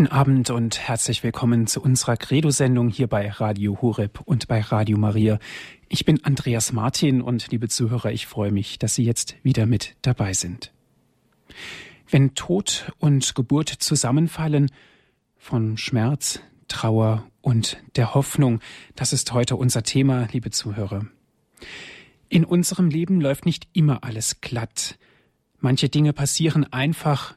Guten Abend und herzlich willkommen zu unserer Credo-Sendung hier bei Radio Horeb und bei Radio Maria. Ich bin Andreas Martin und liebe Zuhörer, ich freue mich, dass Sie jetzt wieder mit dabei sind. Wenn Tod und Geburt zusammenfallen, von Schmerz, Trauer und der Hoffnung, das ist heute unser Thema, liebe Zuhörer. In unserem Leben läuft nicht immer alles glatt. Manche Dinge passieren einfach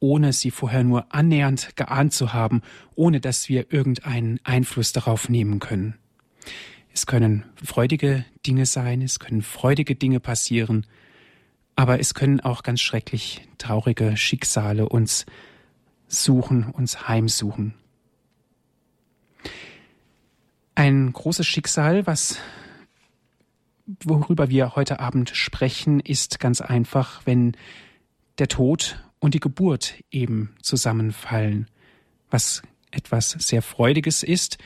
ohne sie vorher nur annähernd geahnt zu haben, ohne dass wir irgendeinen Einfluss darauf nehmen können. Es können freudige Dinge sein, es können freudige Dinge passieren, aber es können auch ganz schrecklich traurige Schicksale uns suchen, uns heimsuchen. Ein großes Schicksal, was worüber wir heute Abend sprechen, ist ganz einfach, wenn der Tod und die Geburt eben zusammenfallen, was etwas sehr Freudiges ist,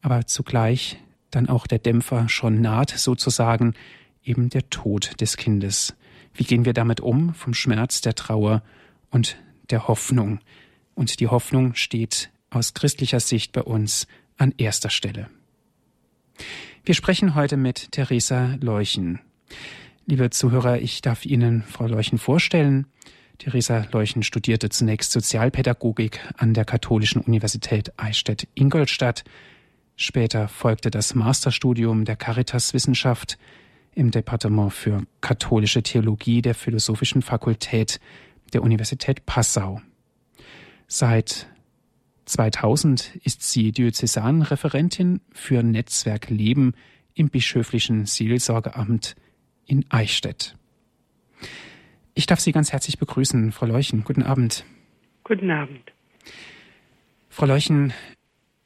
aber zugleich dann auch der Dämpfer schon naht, sozusagen eben der Tod des Kindes. Wie gehen wir damit um, vom Schmerz, der Trauer und der Hoffnung? Und die Hoffnung steht aus christlicher Sicht bei uns an erster Stelle. Wir sprechen heute mit Theresa Leuchen. Liebe Zuhörer, ich darf Ihnen Frau Leuchen vorstellen. Theresa Leuchen studierte zunächst Sozialpädagogik an der Katholischen Universität Eichstätt-Ingolstadt. Später folgte das Masterstudium der Caritaswissenschaft im Departement für katholische Theologie der Philosophischen Fakultät der Universität Passau. Seit 2000 ist sie Diözesanreferentin für Netzwerk Leben im bischöflichen Seelsorgeamt in Eichstätt. Ich darf Sie ganz herzlich begrüßen, Frau Leuchen. Guten Abend. Guten Abend. Frau Leuchen,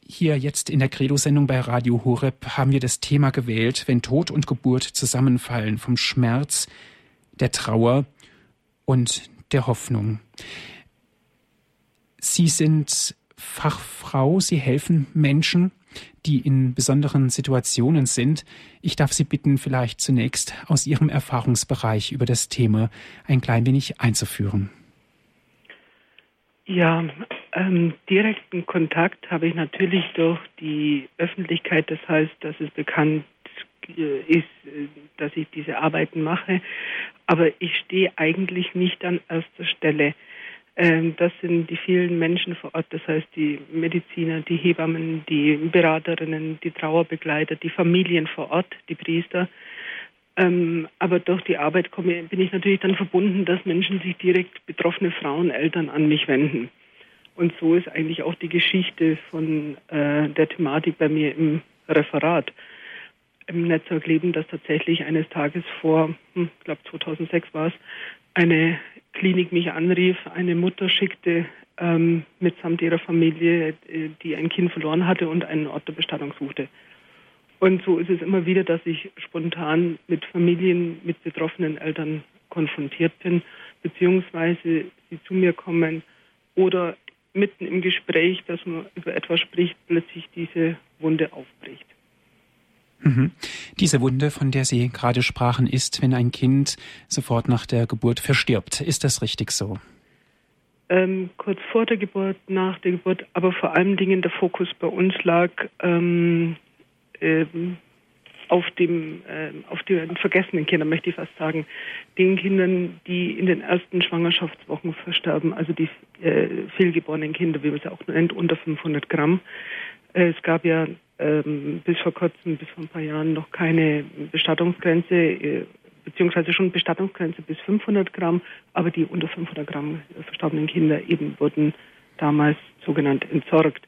hier jetzt in der Credo-Sendung bei Radio Horeb haben wir das Thema gewählt, wenn Tod und Geburt zusammenfallen, vom Schmerz, der Trauer und der Hoffnung. Sie sind Fachfrau, Sie helfen Menschen die in besonderen Situationen sind. Ich darf Sie bitten, vielleicht zunächst aus Ihrem Erfahrungsbereich über das Thema ein klein wenig einzuführen. Ja, ähm, direkten Kontakt habe ich natürlich durch die Öffentlichkeit. Das heißt, dass es bekannt äh, ist, äh, dass ich diese Arbeiten mache. Aber ich stehe eigentlich nicht an erster Stelle. Ähm, das sind die vielen Menschen vor Ort, das heißt die Mediziner, die Hebammen, die Beraterinnen, die Trauerbegleiter, die Familien vor Ort, die Priester. Ähm, aber durch die Arbeit komme, bin ich natürlich dann verbunden, dass Menschen sich direkt betroffene Frauen, Eltern an mich wenden. Und so ist eigentlich auch die Geschichte von äh, der Thematik bei mir im Referat im Netzwerk Leben, dass tatsächlich eines Tages vor, hm, ich glaube 2006 war es, eine Klinik mich anrief, eine Mutter schickte ähm, mitsamt ihrer Familie, äh, die ein Kind verloren hatte und einen Ort der Bestattung suchte. Und so ist es immer wieder, dass ich spontan mit Familien, mit betroffenen Eltern konfrontiert bin, beziehungsweise sie zu mir kommen oder mitten im Gespräch, dass man über etwas spricht, plötzlich diese Wunde aufbricht. Mhm. Diese Wunde, von der Sie gerade sprachen, ist, wenn ein Kind sofort nach der Geburt verstirbt. Ist das richtig so? Ähm, kurz vor der Geburt, nach der Geburt, aber vor allen Dingen der Fokus bei uns lag ähm, ähm, auf dem äh, auf den vergessenen Kindern, möchte ich fast sagen, den Kindern, die in den ersten Schwangerschaftswochen versterben, also die äh, fehlgeborenen Kinder, wie man sie auch nennt, unter 500 Gramm. Äh, es gab ja ähm, bis vor kurzem, bis vor ein paar Jahren noch keine Bestattungsgrenze, äh, beziehungsweise schon Bestattungsgrenze bis 500 Gramm, aber die unter 500 Gramm verstorbenen Kinder eben wurden damals sogenannt entsorgt.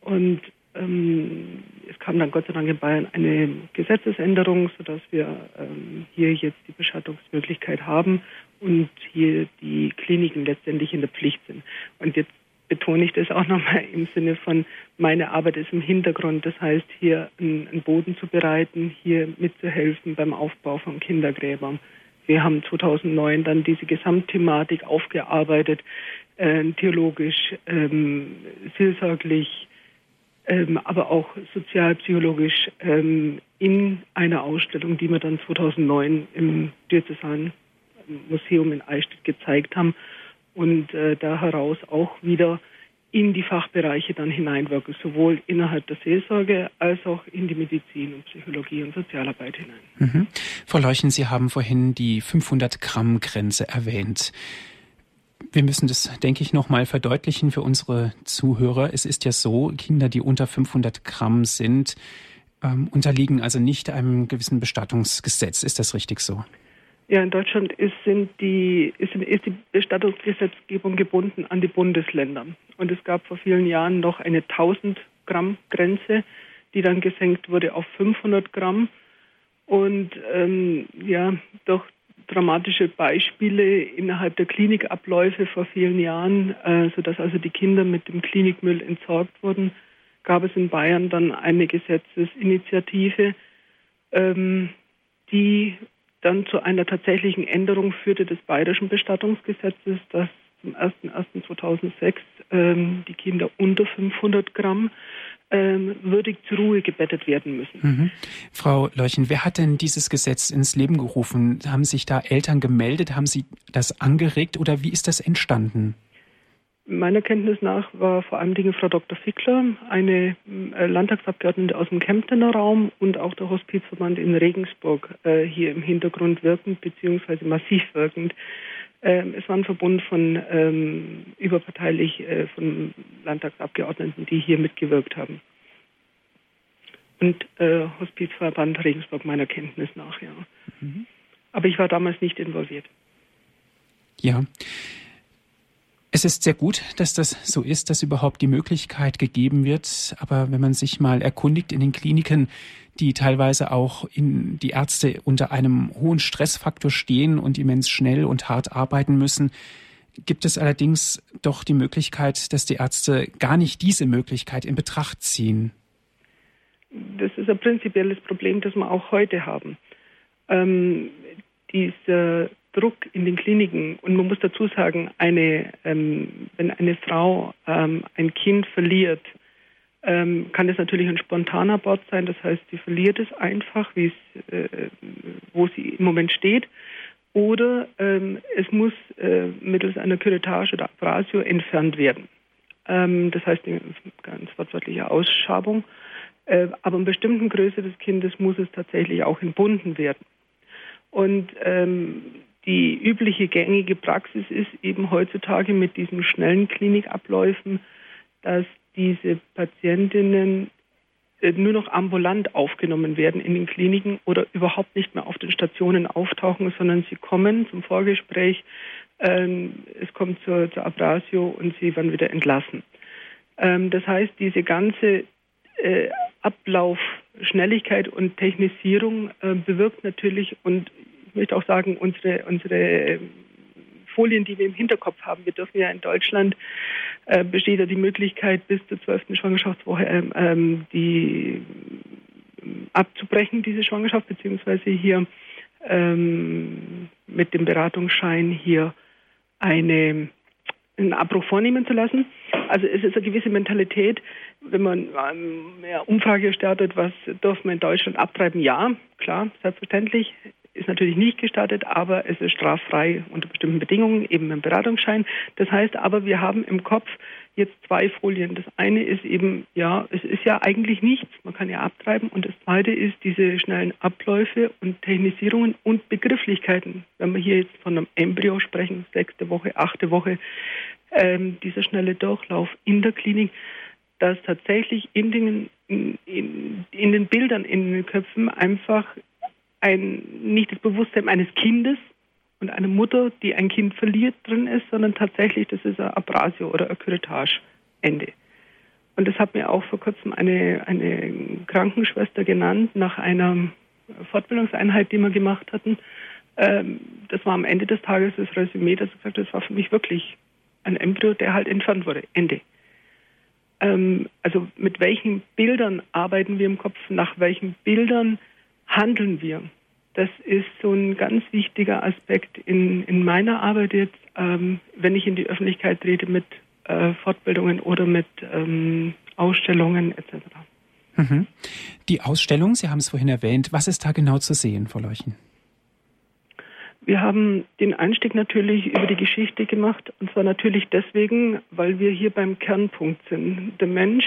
Und ähm, es kam dann Gott sei Dank in Bayern eine Gesetzesänderung, sodass wir ähm, hier jetzt die Bestattungsmöglichkeit haben und hier die Kliniken letztendlich in der Pflicht sind. Und jetzt betone ich das auch nochmal im Sinne von, meine Arbeit ist im Hintergrund. Das heißt, hier einen Boden zu bereiten, hier mitzuhelfen beim Aufbau von Kindergräbern. Wir haben 2009 dann diese Gesamtthematik aufgearbeitet, äh, theologisch, ähm, seelsorglich, ähm, aber auch sozialpsychologisch ähm, in einer Ausstellung, die wir dann 2009 im Diözesan Museum in Eichstätt gezeigt haben und äh, da heraus auch wieder in die Fachbereiche dann hineinwirken, sowohl innerhalb der Seelsorge als auch in die Medizin und Psychologie und Sozialarbeit hinein. Mhm. Frau Leuchen, Sie haben vorhin die 500 Gramm Grenze erwähnt. Wir müssen das, denke ich, nochmal verdeutlichen für unsere Zuhörer. Es ist ja so, Kinder, die unter 500 Gramm sind, ähm, unterliegen also nicht einem gewissen Bestattungsgesetz. Ist das richtig so? Ja, in Deutschland ist, die, ist, ist die Bestattungsgesetzgebung gebunden an die Bundesländer. Und es gab vor vielen Jahren noch eine 1000 Gramm Grenze, die dann gesenkt wurde auf 500 Gramm. Und ähm, ja, durch dramatische Beispiele innerhalb der Klinikabläufe vor vielen Jahren, äh, sodass also die Kinder mit dem Klinikmüll entsorgt wurden, gab es in Bayern dann eine Gesetzesinitiative, ähm, die dann zu einer tatsächlichen Änderung führte des bayerischen Bestattungsgesetzes, dass zum 01.01.2006 ähm, die Kinder unter 500 Gramm ähm, würdig zur Ruhe gebettet werden müssen. Mhm. Frau Leuchen, wer hat denn dieses Gesetz ins Leben gerufen? Haben sich da Eltern gemeldet? Haben Sie das angeregt oder wie ist das entstanden? Meiner Kenntnis nach war vor allem Dinge Frau Dr. Fickler, eine äh, Landtagsabgeordnete aus dem Kemptener Raum und auch der Hospizverband in Regensburg äh, hier im Hintergrund wirkend beziehungsweise massiv wirkend. Ähm, es war ein Verbund von ähm, überparteilich äh, von Landtagsabgeordneten, die hier mitgewirkt haben. Und äh, Hospizverband Regensburg meiner Kenntnis nach, ja. Mhm. Aber ich war damals nicht involviert. Ja. Es ist sehr gut, dass das so ist, dass überhaupt die Möglichkeit gegeben wird. Aber wenn man sich mal erkundigt in den Kliniken, die teilweise auch in die Ärzte unter einem hohen Stressfaktor stehen und immens schnell und hart arbeiten müssen, gibt es allerdings doch die Möglichkeit, dass die Ärzte gar nicht diese Möglichkeit in Betracht ziehen. Das ist ein prinzipielles Problem, das wir auch heute haben. Ähm, diese Druck in den Kliniken. Und man muss dazu sagen, eine, ähm, wenn eine Frau ähm, ein Kind verliert, ähm, kann es natürlich ein spontaner Abort sein. Das heißt, sie verliert es einfach, äh, wo sie im Moment steht. Oder ähm, es muss äh, mittels einer Curettage oder Abrasio entfernt werden. Ähm, das heißt, eine ganz wortwörtliche Ausschabung. Äh, aber in bestimmten Größe des Kindes muss es tatsächlich auch entbunden werden. Und ähm, die übliche gängige Praxis ist eben heutzutage mit diesen schnellen Klinikabläufen, dass diese Patientinnen äh, nur noch ambulant aufgenommen werden in den Kliniken oder überhaupt nicht mehr auf den Stationen auftauchen, sondern sie kommen zum Vorgespräch, ähm, es kommt zur, zur, Abrasio und sie werden wieder entlassen. Ähm, das heißt, diese ganze äh, Ablaufschnelligkeit und Technisierung äh, bewirkt natürlich und möchte auch sagen, unsere, unsere ähm, Folien, die wir im Hinterkopf haben. Wir dürfen ja in Deutschland, äh, besteht ja die Möglichkeit, bis zur zwölften Schwangerschaftswoche ähm, ähm die ähm, abzubrechen, diese Schwangerschaft, beziehungsweise hier ähm, mit dem Beratungsschein hier eine, einen Abbruch vornehmen zu lassen. Also es ist eine gewisse Mentalität, wenn man eine Umfrage startet, was dürfen wir in Deutschland abtreiben? Ja, klar, selbstverständlich ist natürlich nicht gestattet, aber es ist straffrei unter bestimmten Bedingungen, eben im Beratungsschein. Das heißt aber, wir haben im Kopf jetzt zwei Folien. Das eine ist eben, ja, es ist ja eigentlich nichts, man kann ja abtreiben. Und das zweite ist diese schnellen Abläufe und Technisierungen und Begrifflichkeiten. Wenn wir hier jetzt von einem Embryo sprechen, sechste Woche, achte Woche, ähm, dieser schnelle Durchlauf in der Klinik, dass tatsächlich in den, in, in, in den Bildern, in den Köpfen einfach ein, nicht das Bewusstsein eines Kindes und eine Mutter, die ein Kind verliert, drin ist, sondern tatsächlich, das ist ein Abrasio oder ein Curettage. Ende. Und das hat mir auch vor kurzem eine, eine Krankenschwester genannt, nach einer Fortbildungseinheit, die wir gemacht hatten. Ähm, das war am Ende des Tages das Resümee, das gesagt das war für mich wirklich ein Embryo, der halt entfernt wurde. Ende. Ähm, also mit welchen Bildern arbeiten wir im Kopf, nach welchen Bildern handeln wir. Das ist so ein ganz wichtiger Aspekt in, in meiner Arbeit jetzt, ähm, wenn ich in die Öffentlichkeit trete mit äh, Fortbildungen oder mit ähm, Ausstellungen etc. Mhm. Die Ausstellung, Sie haben es vorhin erwähnt, was ist da genau zu sehen, Frau Leuchen? Wir haben den Einstieg natürlich über die Geschichte gemacht und zwar natürlich deswegen, weil wir hier beim Kernpunkt sind. Der Mensch,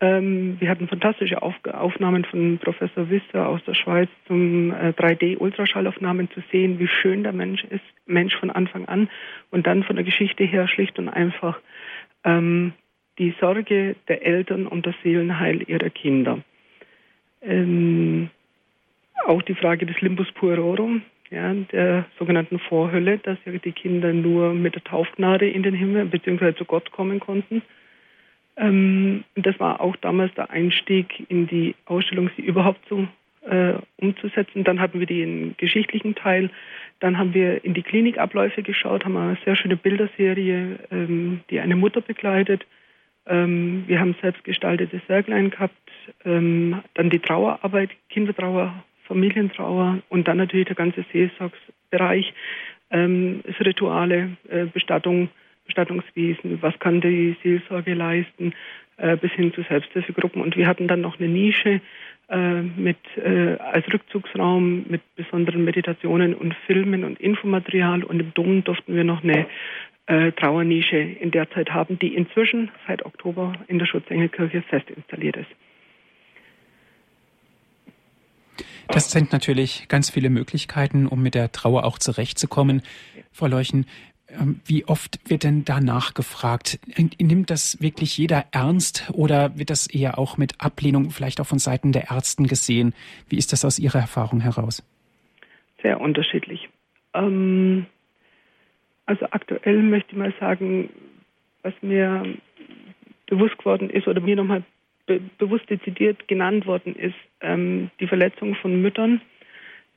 ähm, wir hatten fantastische Auf Aufnahmen von Professor Wisser aus der Schweiz zum äh, 3D-Ultraschallaufnahmen zu sehen, wie schön der Mensch ist, Mensch von Anfang an und dann von der Geschichte her schlicht und einfach ähm, die Sorge der Eltern um das Seelenheil ihrer Kinder. Ähm, auch die Frage des Limbus puerorum, ja, der sogenannten Vorhölle, dass ja die Kinder nur mit der Taufgnade in den Himmel bzw. zu Gott kommen konnten. Ähm, das war auch damals der Einstieg in die Ausstellung, sie überhaupt so äh, umzusetzen. Dann hatten wir den geschichtlichen Teil. Dann haben wir in die Klinikabläufe geschaut, haben eine sehr schöne Bilderserie, ähm, die eine Mutter begleitet. Ähm, wir haben selbst gestaltete Särglein gehabt. Ähm, dann die Trauerarbeit, Kindertrauer, Familientrauer und dann natürlich der ganze Seelsorgsbereich, ähm, Rituale, äh, Bestattung, Bestattungswesen, was kann die Seelsorge leisten, äh, bis hin zu Selbsthilfegruppen. Und wir hatten dann noch eine Nische äh, mit äh, als Rückzugsraum mit besonderen Meditationen und Filmen und Infomaterial. Und im Dom durften wir noch eine äh, Trauernische in der Zeit haben, die inzwischen seit Oktober in der Schutzengelkirche fest installiert ist. Das sind natürlich ganz viele Möglichkeiten, um mit der Trauer auch zurechtzukommen. Frau Leuchen, wie oft wird denn da nachgefragt? Nimmt das wirklich jeder ernst oder wird das eher auch mit Ablehnung vielleicht auch von Seiten der Ärzten gesehen? Wie ist das aus Ihrer Erfahrung heraus? Sehr unterschiedlich. Ähm, also aktuell möchte ich mal sagen, was mir bewusst geworden ist oder mir nochmal be bewusst dezidiert genannt worden ist, ähm, die Verletzung von Müttern,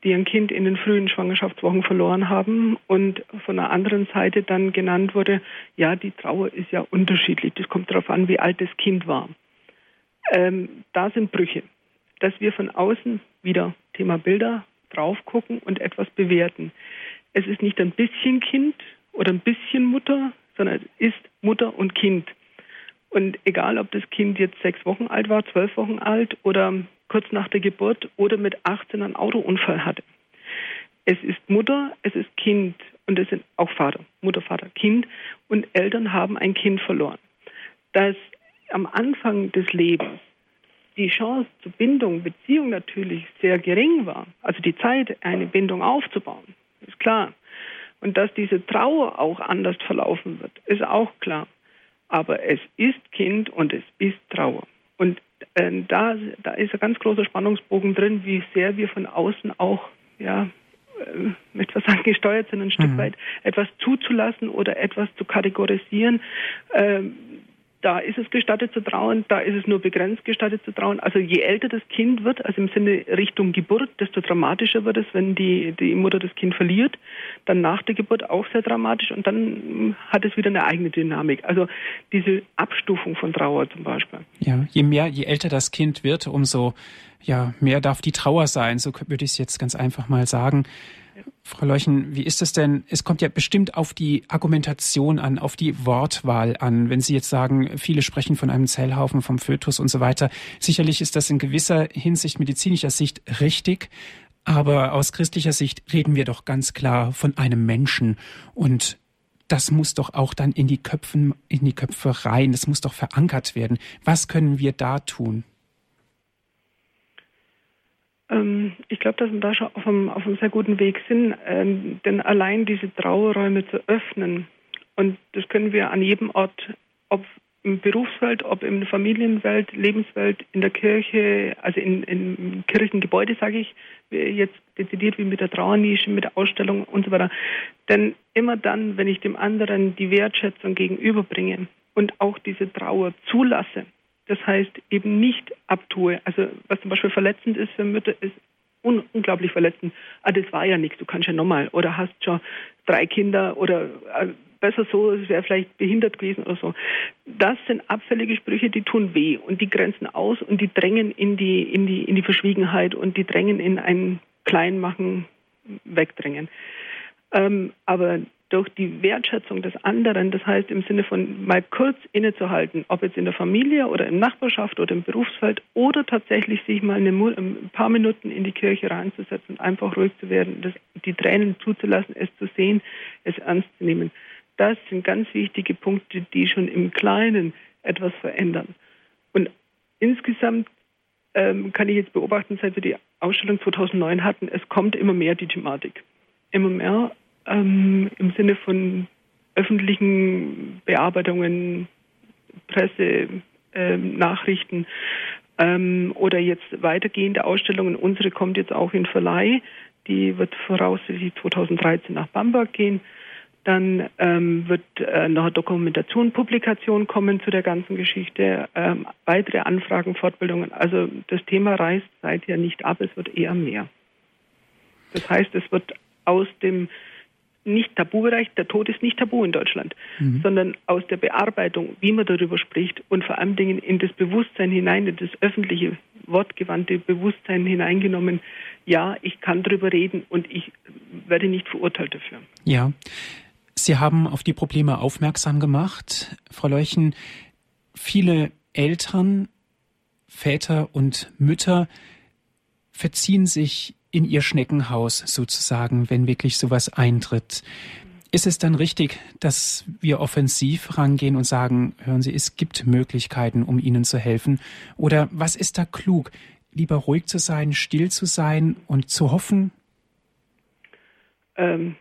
die ein Kind in den frühen Schwangerschaftswochen verloren haben und von der anderen Seite dann genannt wurde, ja, die Trauer ist ja unterschiedlich, das kommt darauf an, wie alt das Kind war. Ähm, da sind Brüche, dass wir von außen wieder Thema Bilder drauf gucken und etwas bewerten. Es ist nicht ein bisschen Kind oder ein bisschen Mutter, sondern es ist Mutter und Kind. Und egal, ob das Kind jetzt sechs Wochen alt war, zwölf Wochen alt oder kurz nach der Geburt oder mit 18 einen Autounfall hatte. Es ist Mutter, es ist Kind und es sind auch Vater, Mutter, Vater, Kind und Eltern haben ein Kind verloren. Dass am Anfang des Lebens die Chance zur Bindung, Beziehung natürlich sehr gering war, also die Zeit, eine Bindung aufzubauen, ist klar. Und dass diese Trauer auch anders verlaufen wird, ist auch klar. Aber es ist Kind und es ist Trauer. Und da, da ist ein ganz großer Spannungsbogen drin, wie sehr wir von außen auch, ja, äh, möchte was sagen, gesteuert sind, ein Stück mhm. weit etwas zuzulassen oder etwas zu kategorisieren. Ähm, da ist es gestattet zu trauen, da ist es nur begrenzt gestattet zu trauen. Also je älter das Kind wird, also im Sinne Richtung Geburt, desto dramatischer wird es, wenn die, die Mutter das Kind verliert. Dann nach der Geburt auch sehr dramatisch und dann hat es wieder eine eigene Dynamik. Also diese Abstufung von Trauer zum Beispiel. Ja, je mehr, je älter das Kind wird, umso ja, mehr darf die Trauer sein. So würde ich es jetzt ganz einfach mal sagen. Frau Leuchen, wie ist es denn? Es kommt ja bestimmt auf die Argumentation an, auf die Wortwahl an. Wenn Sie jetzt sagen, viele sprechen von einem Zellhaufen, vom Fötus und so weiter. Sicherlich ist das in gewisser Hinsicht, medizinischer Sicht richtig. Aber aus christlicher Sicht reden wir doch ganz klar von einem Menschen. Und das muss doch auch dann in die Köpfen, in die Köpfe rein. Das muss doch verankert werden. Was können wir da tun? Ähm, ich glaube, dass wir da schon auf einem, auf einem sehr guten Weg sind, ähm, denn allein diese Trauerräume zu öffnen, und das können wir an jedem Ort, ob im Berufsfeld, ob in der Familienwelt, Lebenswelt, in der Kirche, also in, in Kirchengebäude, sage ich, jetzt dezidiert wie mit der Trauernische, mit der Ausstellung und so weiter. Denn immer dann, wenn ich dem anderen die Wertschätzung gegenüberbringe und auch diese Trauer zulasse, das heißt, eben nicht abtue. Also was zum Beispiel verletzend ist für Mütter, ist un unglaublich verletzend. Ah, das war ja nichts, du kannst ja nochmal. Oder hast schon drei Kinder oder äh, besser so, es wäre vielleicht behindert gewesen oder so. Das sind abfällige Sprüche, die tun weh und die grenzen aus und die drängen in die, in die, in die Verschwiegenheit und die drängen in ein Kleinmachen, Wegdrängen. Ähm, aber durch die Wertschätzung des anderen, das heißt im Sinne von mal kurz innezuhalten, ob jetzt in der Familie oder in Nachbarschaft oder im Berufsfeld oder tatsächlich sich mal eine, ein paar Minuten in die Kirche reinzusetzen und einfach ruhig zu werden, das, die Tränen zuzulassen, es zu sehen, es ernst zu nehmen. Das sind ganz wichtige Punkte, die schon im Kleinen etwas verändern. Und insgesamt ähm, kann ich jetzt beobachten, seit wir die Ausstellung 2009 hatten, es kommt immer mehr die Thematik. Immer mehr ähm, im Sinne von öffentlichen Bearbeitungen, Presse, ähm, Nachrichten ähm, oder jetzt weitergehende Ausstellungen. Unsere kommt jetzt auch in Verleih. Die wird voraussichtlich 2013 nach Bamberg gehen. Dann ähm, wird äh, noch Dokumentation, Publikation kommen zu der ganzen Geschichte, ähm, weitere Anfragen, Fortbildungen. Also das Thema reißt seither nicht ab, es wird eher mehr. Das heißt, es wird aus dem nicht Tabubereich, der Tod ist nicht tabu in Deutschland, mhm. sondern aus der Bearbeitung, wie man darüber spricht und vor allen Dingen in das Bewusstsein hinein, in das öffentliche, wortgewandte Bewusstsein hineingenommen, ja, ich kann darüber reden und ich werde nicht verurteilt dafür. Ja. Sie haben auf die Probleme aufmerksam gemacht, Frau Leuchen. Viele Eltern, Väter und Mütter verziehen sich in ihr Schneckenhaus sozusagen, wenn wirklich sowas eintritt. Ist es dann richtig, dass wir offensiv rangehen und sagen, hören Sie, es gibt Möglichkeiten, um Ihnen zu helfen? Oder was ist da klug? Lieber ruhig zu sein, still zu sein und zu hoffen? Ähm,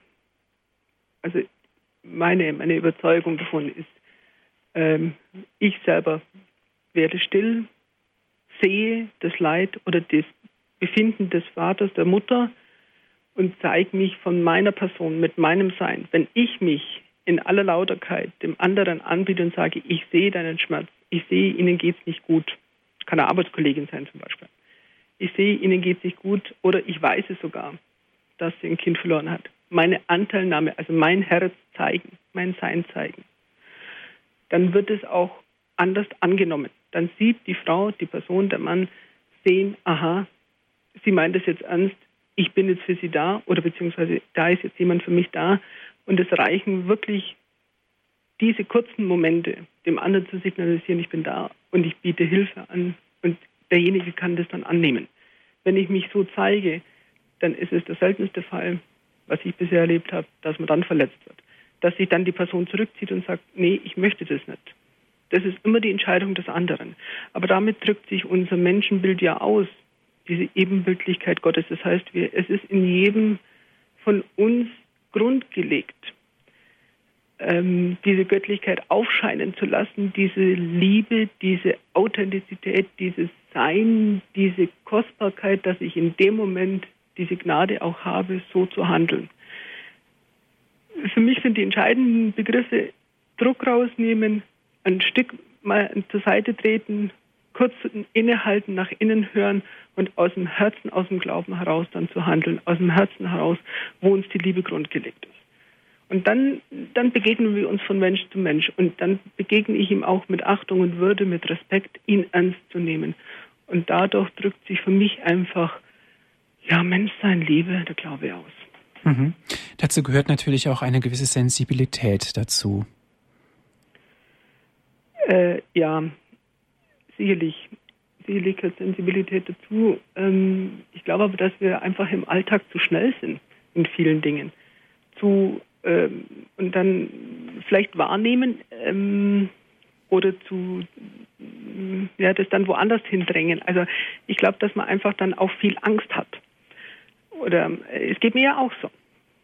also meine, meine Überzeugung davon ist, ähm, ich selber werde still, sehe das Leid oder das Befinden des Vaters, der Mutter und zeige mich von meiner Person, mit meinem Sein. Wenn ich mich in aller Lauterkeit dem anderen anbiete und sage, ich sehe deinen Schmerz, ich sehe, ihnen geht es nicht gut, kann eine Arbeitskollegin sein zum Beispiel, ich sehe, ihnen geht es nicht gut oder ich weiß es sogar, dass sie ein Kind verloren hat. Meine Anteilnahme, also mein Herz zeigen, mein Sein zeigen. Dann wird es auch anders angenommen. Dann sieht die Frau, die Person, der Mann sehen, aha, sie meint es jetzt ernst, ich bin jetzt für sie da oder beziehungsweise da ist jetzt jemand für mich da. Und es reichen wirklich diese kurzen Momente, dem anderen zu signalisieren, ich bin da und ich biete Hilfe an und derjenige kann das dann annehmen. Wenn ich mich so zeige, dann ist es der seltenste Fall, was ich bisher erlebt habe, dass man dann verletzt wird. Dass sich dann die Person zurückzieht und sagt, nee, ich möchte das nicht. Das ist immer die Entscheidung des anderen. Aber damit drückt sich unser Menschenbild ja aus, diese Ebenbildlichkeit Gottes. Das heißt, wir, es ist in jedem von uns grundgelegt, ähm, diese Göttlichkeit aufscheinen zu lassen, diese Liebe, diese Authentizität, dieses Sein, diese Kostbarkeit, dass ich in dem Moment diese Gnade auch habe, so zu handeln. Für mich sind die entscheidenden Begriffe Druck rausnehmen, ein Stück mal zur Seite treten, kurz innehalten, nach innen hören und aus dem Herzen, aus dem Glauben heraus dann zu handeln, aus dem Herzen heraus, wo uns die Liebe grundgelegt ist. Und dann, dann begegnen wir uns von Mensch zu Mensch und dann begegne ich ihm auch mit Achtung und Würde, mit Respekt, ihn ernst zu nehmen. Und dadurch drückt sich für mich einfach, ja, Menschsein, Liebe, der Glaube aus. Mhm. Dazu gehört natürlich auch eine gewisse Sensibilität dazu. Äh, ja, sicherlich, sicherlich gehört Sensibilität dazu. Ähm, ich glaube aber, dass wir einfach im Alltag zu schnell sind in vielen Dingen. Zu, ähm, und dann vielleicht wahrnehmen ähm, oder zu, ja, das dann woanders hindrängen. Also ich glaube, dass man einfach dann auch viel Angst hat. Oder äh, es geht mir ja auch so.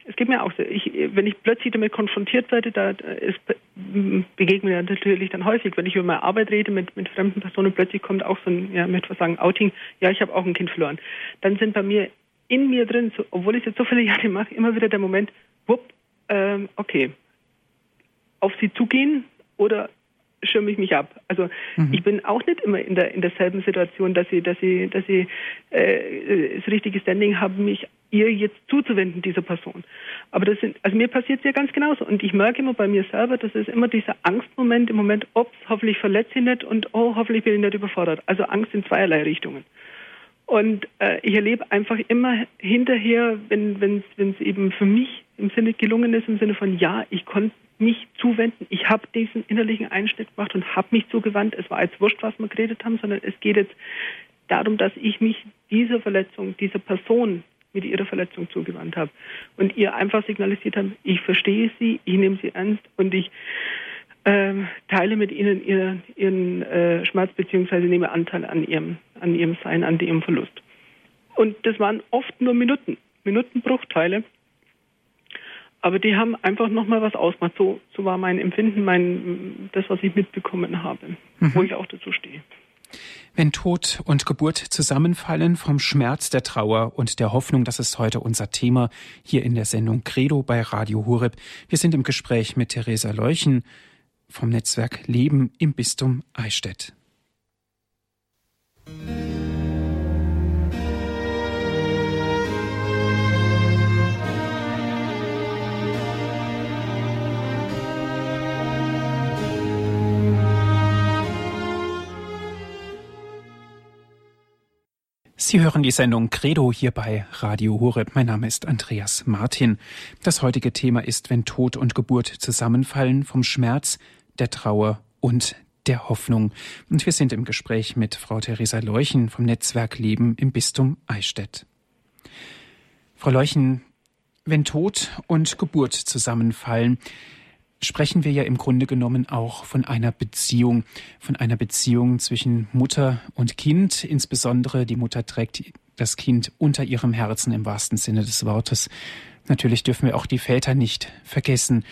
Es geht mir auch so. Ich, wenn ich plötzlich damit konfrontiert werde, da ist, begegnet mir natürlich dann häufig, wenn ich über meine Arbeit rede mit, mit fremden Personen, plötzlich kommt auch so ein, ja, mit was sagen, Outing, ja, ich habe auch ein Kind verloren. Dann sind bei mir in mir drin, so, obwohl ich jetzt so viele Jahre mache, immer wieder der Moment, wupp, ähm, okay, auf sie zugehen oder schirme ich mich ab. Also mhm. ich bin auch nicht immer in der in derselben Situation, dass sie, dass sie, dass sie äh, das richtige Standing haben, mich ihr jetzt zuzuwenden, dieser Person. Aber das sind, also mir passiert es ja ganz genauso. Und ich merke immer bei mir selber, dass es immer dieser Angstmoment im Moment, ups, hoffentlich verletze ich nicht und oh, hoffentlich bin ich nicht überfordert. Also Angst in zweierlei Richtungen. Und äh, ich erlebe einfach immer hinterher, wenn es eben für mich im Sinne gelungen ist, im Sinne von ja, ich konnte mich zuwenden. Ich habe diesen innerlichen Einschnitt gemacht und habe mich zugewandt. Es war jetzt wurscht, was wir geredet haben, sondern es geht jetzt darum, dass ich mich dieser Verletzung, dieser Person mit ihrer Verletzung zugewandt habe und ihr einfach signalisiert habe, ich verstehe sie, ich nehme sie ernst und ich äh, teile mit ihnen ihren, ihren äh, Schmerz beziehungsweise nehme Anteil an ihrem, an ihrem Sein, an ihrem Verlust. Und das waren oft nur Minuten, Minutenbruchteile. Aber die haben einfach nochmal was ausgemacht. So, so war mein Empfinden, mein, das, was ich mitbekommen habe, mhm. wo ich auch dazu stehe. Wenn Tod und Geburt zusammenfallen, vom Schmerz der Trauer und der Hoffnung, das ist heute unser Thema hier in der Sendung Credo bei Radio Horeb. Wir sind im Gespräch mit Theresa Leuchen vom Netzwerk Leben im Bistum Eichstätt. Sie hören die Sendung Credo hier bei Radio Horeb. Mein Name ist Andreas Martin. Das heutige Thema ist, wenn Tod und Geburt zusammenfallen, vom Schmerz, der Trauer und der Hoffnung. Und wir sind im Gespräch mit Frau Theresa Leuchen vom Netzwerk Leben im Bistum Eichstätt. Frau Leuchen, wenn Tod und Geburt zusammenfallen, sprechen wir ja im Grunde genommen auch von einer Beziehung, von einer Beziehung zwischen Mutter und Kind. Insbesondere die Mutter trägt das Kind unter ihrem Herzen im wahrsten Sinne des Wortes. Natürlich dürfen wir auch die Väter nicht vergessen.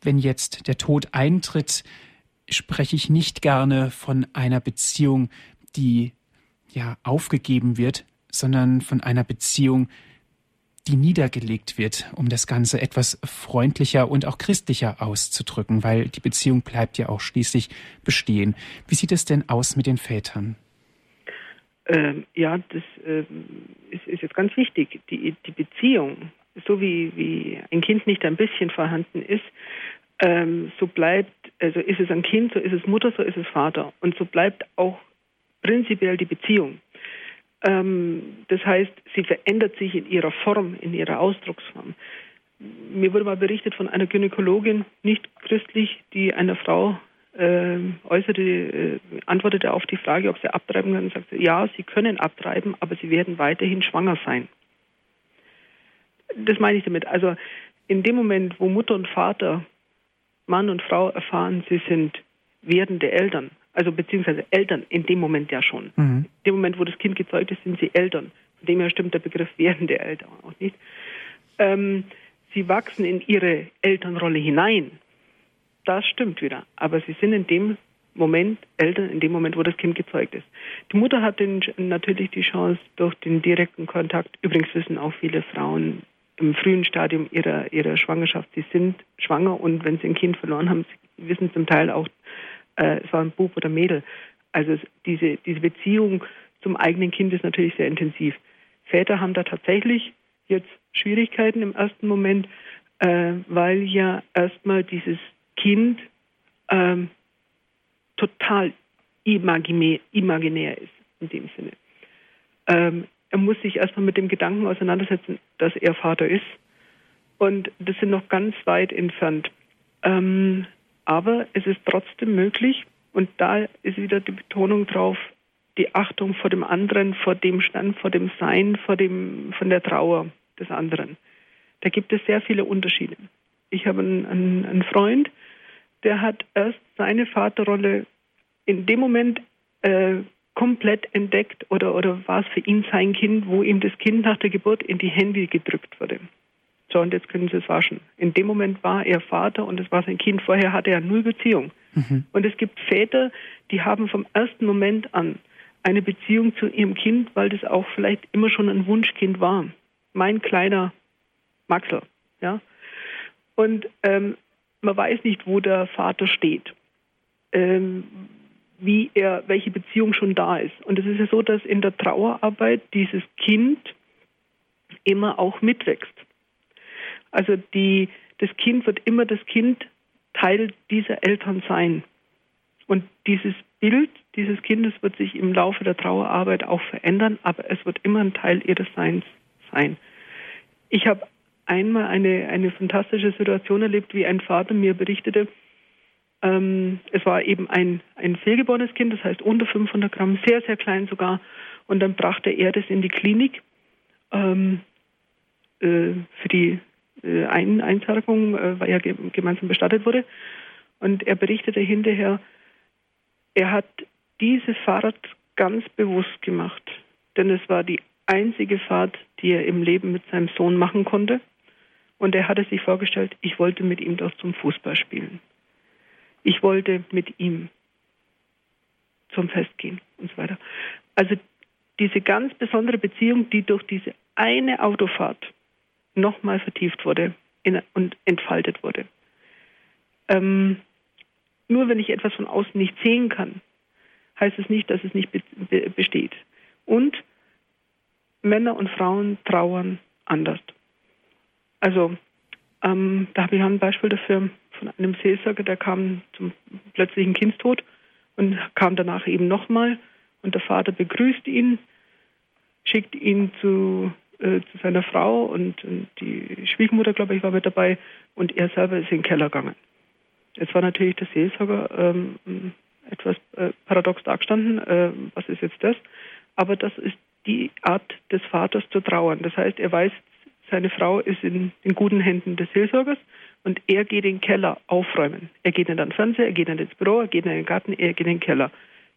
Wenn jetzt der Tod eintritt, spreche ich nicht gerne von einer Beziehung, die ja aufgegeben wird, sondern von einer Beziehung, die niedergelegt wird, um das Ganze etwas freundlicher und auch christlicher auszudrücken, weil die Beziehung bleibt ja auch schließlich bestehen. Wie sieht es denn aus mit den Vätern? Ähm, ja, das ähm, ist, ist, jetzt ganz wichtig. Die, die Beziehung, so wie, wie ein Kind nicht ein bisschen vorhanden ist, ähm, so bleibt, also ist es ein Kind, so ist es Mutter, so ist es Vater. Und so bleibt auch prinzipiell die Beziehung. Ähm, das heißt, sie verändert sich in ihrer Form, in ihrer Ausdrucksform. Mir wurde mal berichtet von einer Gynäkologin, nicht christlich, die einer Frau äh, äußerte, äh, antwortete auf die Frage, ob sie abtreiben können, und sagte, ja, sie können abtreiben, aber sie werden weiterhin schwanger sein. Das meine ich damit. Also in dem Moment, wo Mutter und Vater, Mann und Frau erfahren, sie sind werdende Eltern, also beziehungsweise Eltern in dem Moment ja schon. Mhm. In dem Moment, wo das Kind gezeugt ist, sind sie Eltern. Von dem her stimmt der Begriff werdende Eltern auch nicht. Ähm, sie wachsen in ihre Elternrolle hinein. Das stimmt wieder. Aber sie sind in dem Moment Eltern, in dem Moment, wo das Kind gezeugt ist. Die Mutter hat den, natürlich die Chance durch den direkten Kontakt, übrigens wissen auch viele Frauen im frühen Stadium ihrer, ihrer Schwangerschaft, sie sind schwanger und wenn sie ein Kind verloren haben, sie wissen zum Teil auch, äh, es war ein Bub oder Mädel. Also diese, diese Beziehung zum eigenen Kind ist natürlich sehr intensiv. Väter haben da tatsächlich jetzt Schwierigkeiten im ersten Moment, äh, weil ja erstmal dieses Kind ähm, total imaginär, imaginär ist in dem Sinne. Ähm, er muss sich erstmal mit dem Gedanken auseinandersetzen, dass er Vater ist. Und das sind noch ganz weit entfernt. Ähm, aber es ist trotzdem möglich, und da ist wieder die Betonung drauf, die Achtung vor dem anderen, vor dem Stand, vor dem Sein, vor dem, von der Trauer des anderen. Da gibt es sehr viele Unterschiede. Ich habe einen, einen, einen Freund, der hat erst seine Vaterrolle in dem Moment äh, komplett entdeckt oder, oder war es für ihn sein Kind, wo ihm das Kind nach der Geburt in die Hände gedrückt wurde. So, und jetzt können Sie es waschen. In dem Moment war er Vater und es war sein Kind. Vorher hatte er null Beziehung. Mhm. Und es gibt Väter, die haben vom ersten Moment an eine Beziehung zu ihrem Kind, weil das auch vielleicht immer schon ein Wunschkind war. Mein kleiner Maxel, ja. Und ähm, man weiß nicht, wo der Vater steht, ähm, wie er, welche Beziehung schon da ist. Und es ist ja so, dass in der Trauerarbeit dieses Kind immer auch mitwächst. Also die, das Kind wird immer das Kind Teil dieser Eltern sein. Und dieses Bild dieses Kindes wird sich im Laufe der Trauerarbeit auch verändern, aber es wird immer ein Teil ihres Seins sein. Ich habe einmal eine, eine fantastische Situation erlebt, wie ein Vater mir berichtete, ähm, es war eben ein, ein fehlgeborenes Kind, das heißt unter 500 Gramm, sehr, sehr klein sogar. Und dann brachte er das in die Klinik ähm, äh, für die äh, ein Einsagung, äh, weil er ge gemeinsam bestattet wurde. Und er berichtete hinterher, er hat diese Fahrt ganz bewusst gemacht, denn es war die einzige Fahrt, die er im Leben mit seinem Sohn machen konnte. Und er hatte sich vorgestellt, ich wollte mit ihm doch zum Fußball spielen. Ich wollte mit ihm zum Fest gehen und so weiter. Also diese ganz besondere Beziehung, die durch diese eine Autofahrt nochmal vertieft wurde und entfaltet wurde. Ähm, nur wenn ich etwas von außen nicht sehen kann, heißt es nicht, dass es nicht be besteht. Und Männer und Frauen trauern anders. Also ähm, da habe ich ein Beispiel dafür von einem Seelsorger, der kam zum plötzlichen Kindstod und kam danach eben nochmal und der Vater begrüßt ihn, schickt ihn zu, äh, zu seiner Frau und, und, die Schwiegermutter, glaube ich, war mit dabei und er selber ist in den Keller gegangen. Jetzt war natürlich der Seelsorger ähm, etwas äh, paradox dargestanden, äh, was ist jetzt das? Aber das ist die Art des Vaters zu trauern. Das heißt, er weiß, seine Frau ist in den guten Händen des Seelsorgers und er geht in den Keller aufräumen. Er geht in den Fernseher, er geht ins Büro, er geht in den Garten, er geht in den Keller.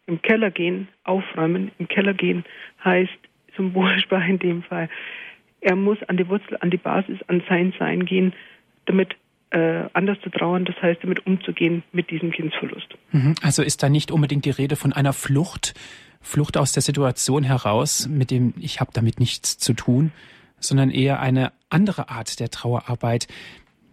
Im Keller gehen, aufräumen, im Keller gehen heißt Symbolsprache in dem Fall. Er muss an die Wurzel, an die Basis, an sein Sein gehen, damit äh, anders zu trauern, das heißt damit umzugehen mit diesem Kindsverlust. Mhm. Also ist da nicht unbedingt die Rede von einer Flucht, Flucht aus der Situation heraus, mit dem ich habe damit nichts zu tun, sondern eher eine andere Art der Trauerarbeit,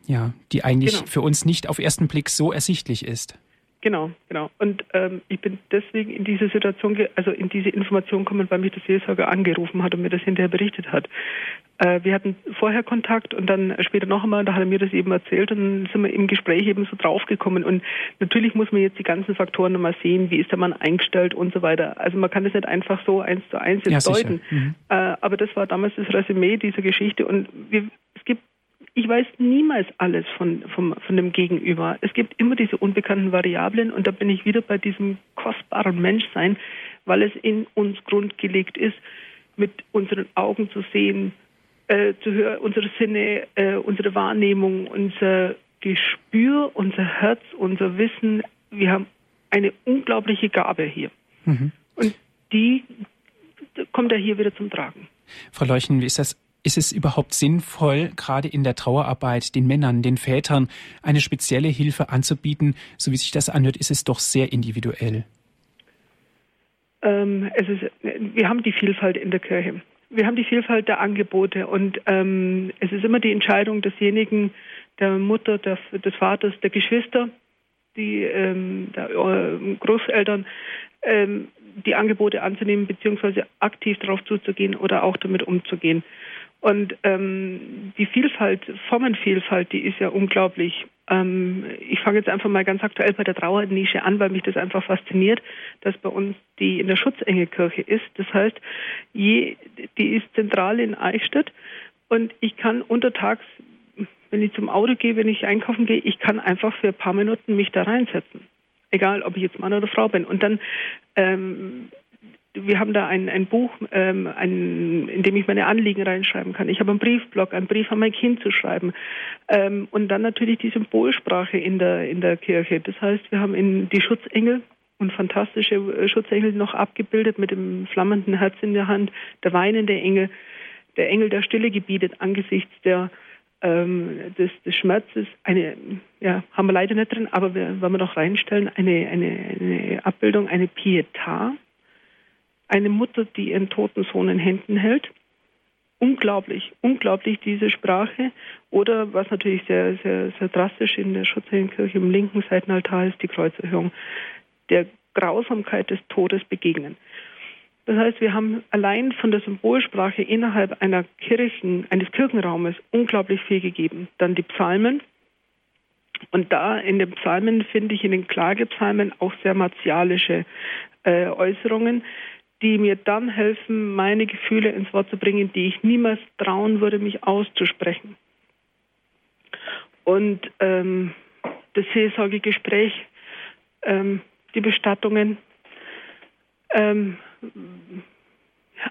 ja, die eigentlich genau. für uns nicht auf ersten Blick so ersichtlich ist. Genau, genau. Und ähm, ich bin deswegen in diese Situation, also in diese Information gekommen, weil mich der Seelsorger angerufen hat und mir das hinterher berichtet hat. Äh, wir hatten vorher Kontakt und dann später noch einmal, da hat er mir das eben erzählt und dann sind wir im Gespräch eben so draufgekommen. Und natürlich muss man jetzt die ganzen Faktoren nochmal sehen, wie ist der Mann eingestellt und so weiter. Also man kann das nicht einfach so eins zu eins jetzt ja, deuten. Mhm. Äh, aber das war damals das Resümee dieser Geschichte und wir, es gibt ich weiß niemals alles von, von, von dem Gegenüber. Es gibt immer diese unbekannten Variablen und da bin ich wieder bei diesem kostbaren Menschsein, weil es in uns grundgelegt ist, mit unseren Augen zu sehen, äh, zu hören, unsere Sinne, äh, unsere Wahrnehmung, unser Gespür, unser Herz, unser Wissen. Wir haben eine unglaubliche Gabe hier. Mhm. Und die kommt ja hier wieder zum Tragen. Frau Leuchen, wie ist das ist es überhaupt sinnvoll, gerade in der Trauerarbeit den Männern, den Vätern eine spezielle Hilfe anzubieten? So wie sich das anhört, ist es doch sehr individuell. Ähm, es ist, wir haben die Vielfalt in der Kirche. Wir haben die Vielfalt der Angebote und ähm, es ist immer die Entscheidung desjenigen, der Mutter, der, des Vaters, der Geschwister, die ähm, der äh, Großeltern, ähm, die Angebote anzunehmen beziehungsweise aktiv darauf zuzugehen oder auch damit umzugehen. Und ähm, die Vielfalt, Formenvielfalt, die ist ja unglaublich. Ähm, ich fange jetzt einfach mal ganz aktuell bei der Trauernische an, weil mich das einfach fasziniert, dass bei uns die in der Schutzengelkirche ist. Das heißt, je, die ist zentral in Eichstätt und ich kann untertags, wenn ich zum Auto gehe, wenn ich einkaufen gehe, ich kann einfach für ein paar Minuten mich da reinsetzen egal ob ich jetzt Mann oder Frau bin. Und dann ähm, wir haben da ein, ein Buch, ähm, ein, in dem ich meine Anliegen reinschreiben kann. Ich habe einen Briefblock, einen Brief an mein Kind zu schreiben. Ähm, und dann natürlich die Symbolsprache in der, in der Kirche. Das heißt, wir haben in die Schutzengel und fantastische äh, Schutzengel noch abgebildet mit dem flammenden Herz in der Hand, der weinende Engel, der Engel, der Stille gebietet angesichts der ähm, des, des Schmerzes. Eine, ja, haben wir leider nicht drin, aber wir, wollen wir noch reinstellen, eine, eine, eine Abbildung, eine Pietà eine Mutter, die ihren toten Sohn in Händen hält. Unglaublich, unglaublich diese Sprache. Oder was natürlich sehr, sehr, sehr drastisch in der Schutzheiligenkirche im linken Seitenaltar ist, die Kreuzerhöhung. Der Grausamkeit des Todes begegnen. Das heißt, wir haben allein von der Symbolsprache innerhalb einer Kirchen, eines Kirchenraumes unglaublich viel gegeben. Dann die Psalmen. Und da in den Psalmen finde ich in den Klagepsalmen auch sehr martialische äh, Äußerungen, die mir dann helfen, meine Gefühle ins Wort zu bringen, die ich niemals trauen würde, mich auszusprechen. Und ähm, das Seelsorgegespräch, ähm, die Bestattungen, ähm,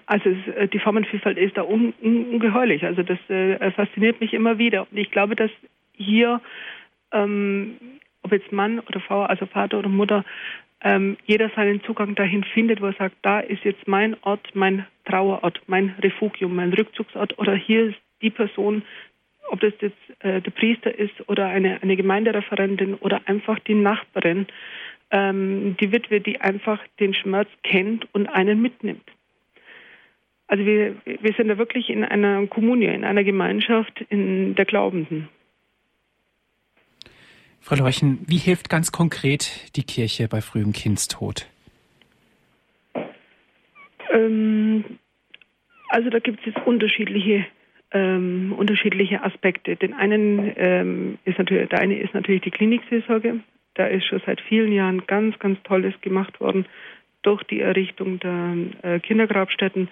also es, äh, die Formenvielfalt ist da un, un, ungeheuerlich. Also das äh, fasziniert mich immer wieder. Und ich glaube, dass hier, ähm, ob jetzt Mann oder Frau, also Vater oder Mutter, ähm, jeder seinen Zugang dahin findet, wo er sagt, da ist jetzt mein Ort, mein Trauerort, mein Refugium, mein Rückzugsort oder hier ist die Person, ob das jetzt äh, der Priester ist oder eine, eine Gemeindereferentin oder einfach die Nachbarin, ähm, die Witwe, die einfach den Schmerz kennt und einen mitnimmt. Also wir, wir sind da wirklich in einer Kommune, in einer Gemeinschaft in der Glaubenden. Frau Leuchen, wie hilft ganz konkret die Kirche bei frühem Kindstod? Ähm, also da gibt es jetzt unterschiedliche ähm, unterschiedliche Aspekte. Den einen ähm, ist natürlich, der eine ist natürlich die Klinikseelsorge. Da ist schon seit vielen Jahren ganz, ganz Tolles gemacht worden durch die Errichtung der äh, Kindergrabstätten,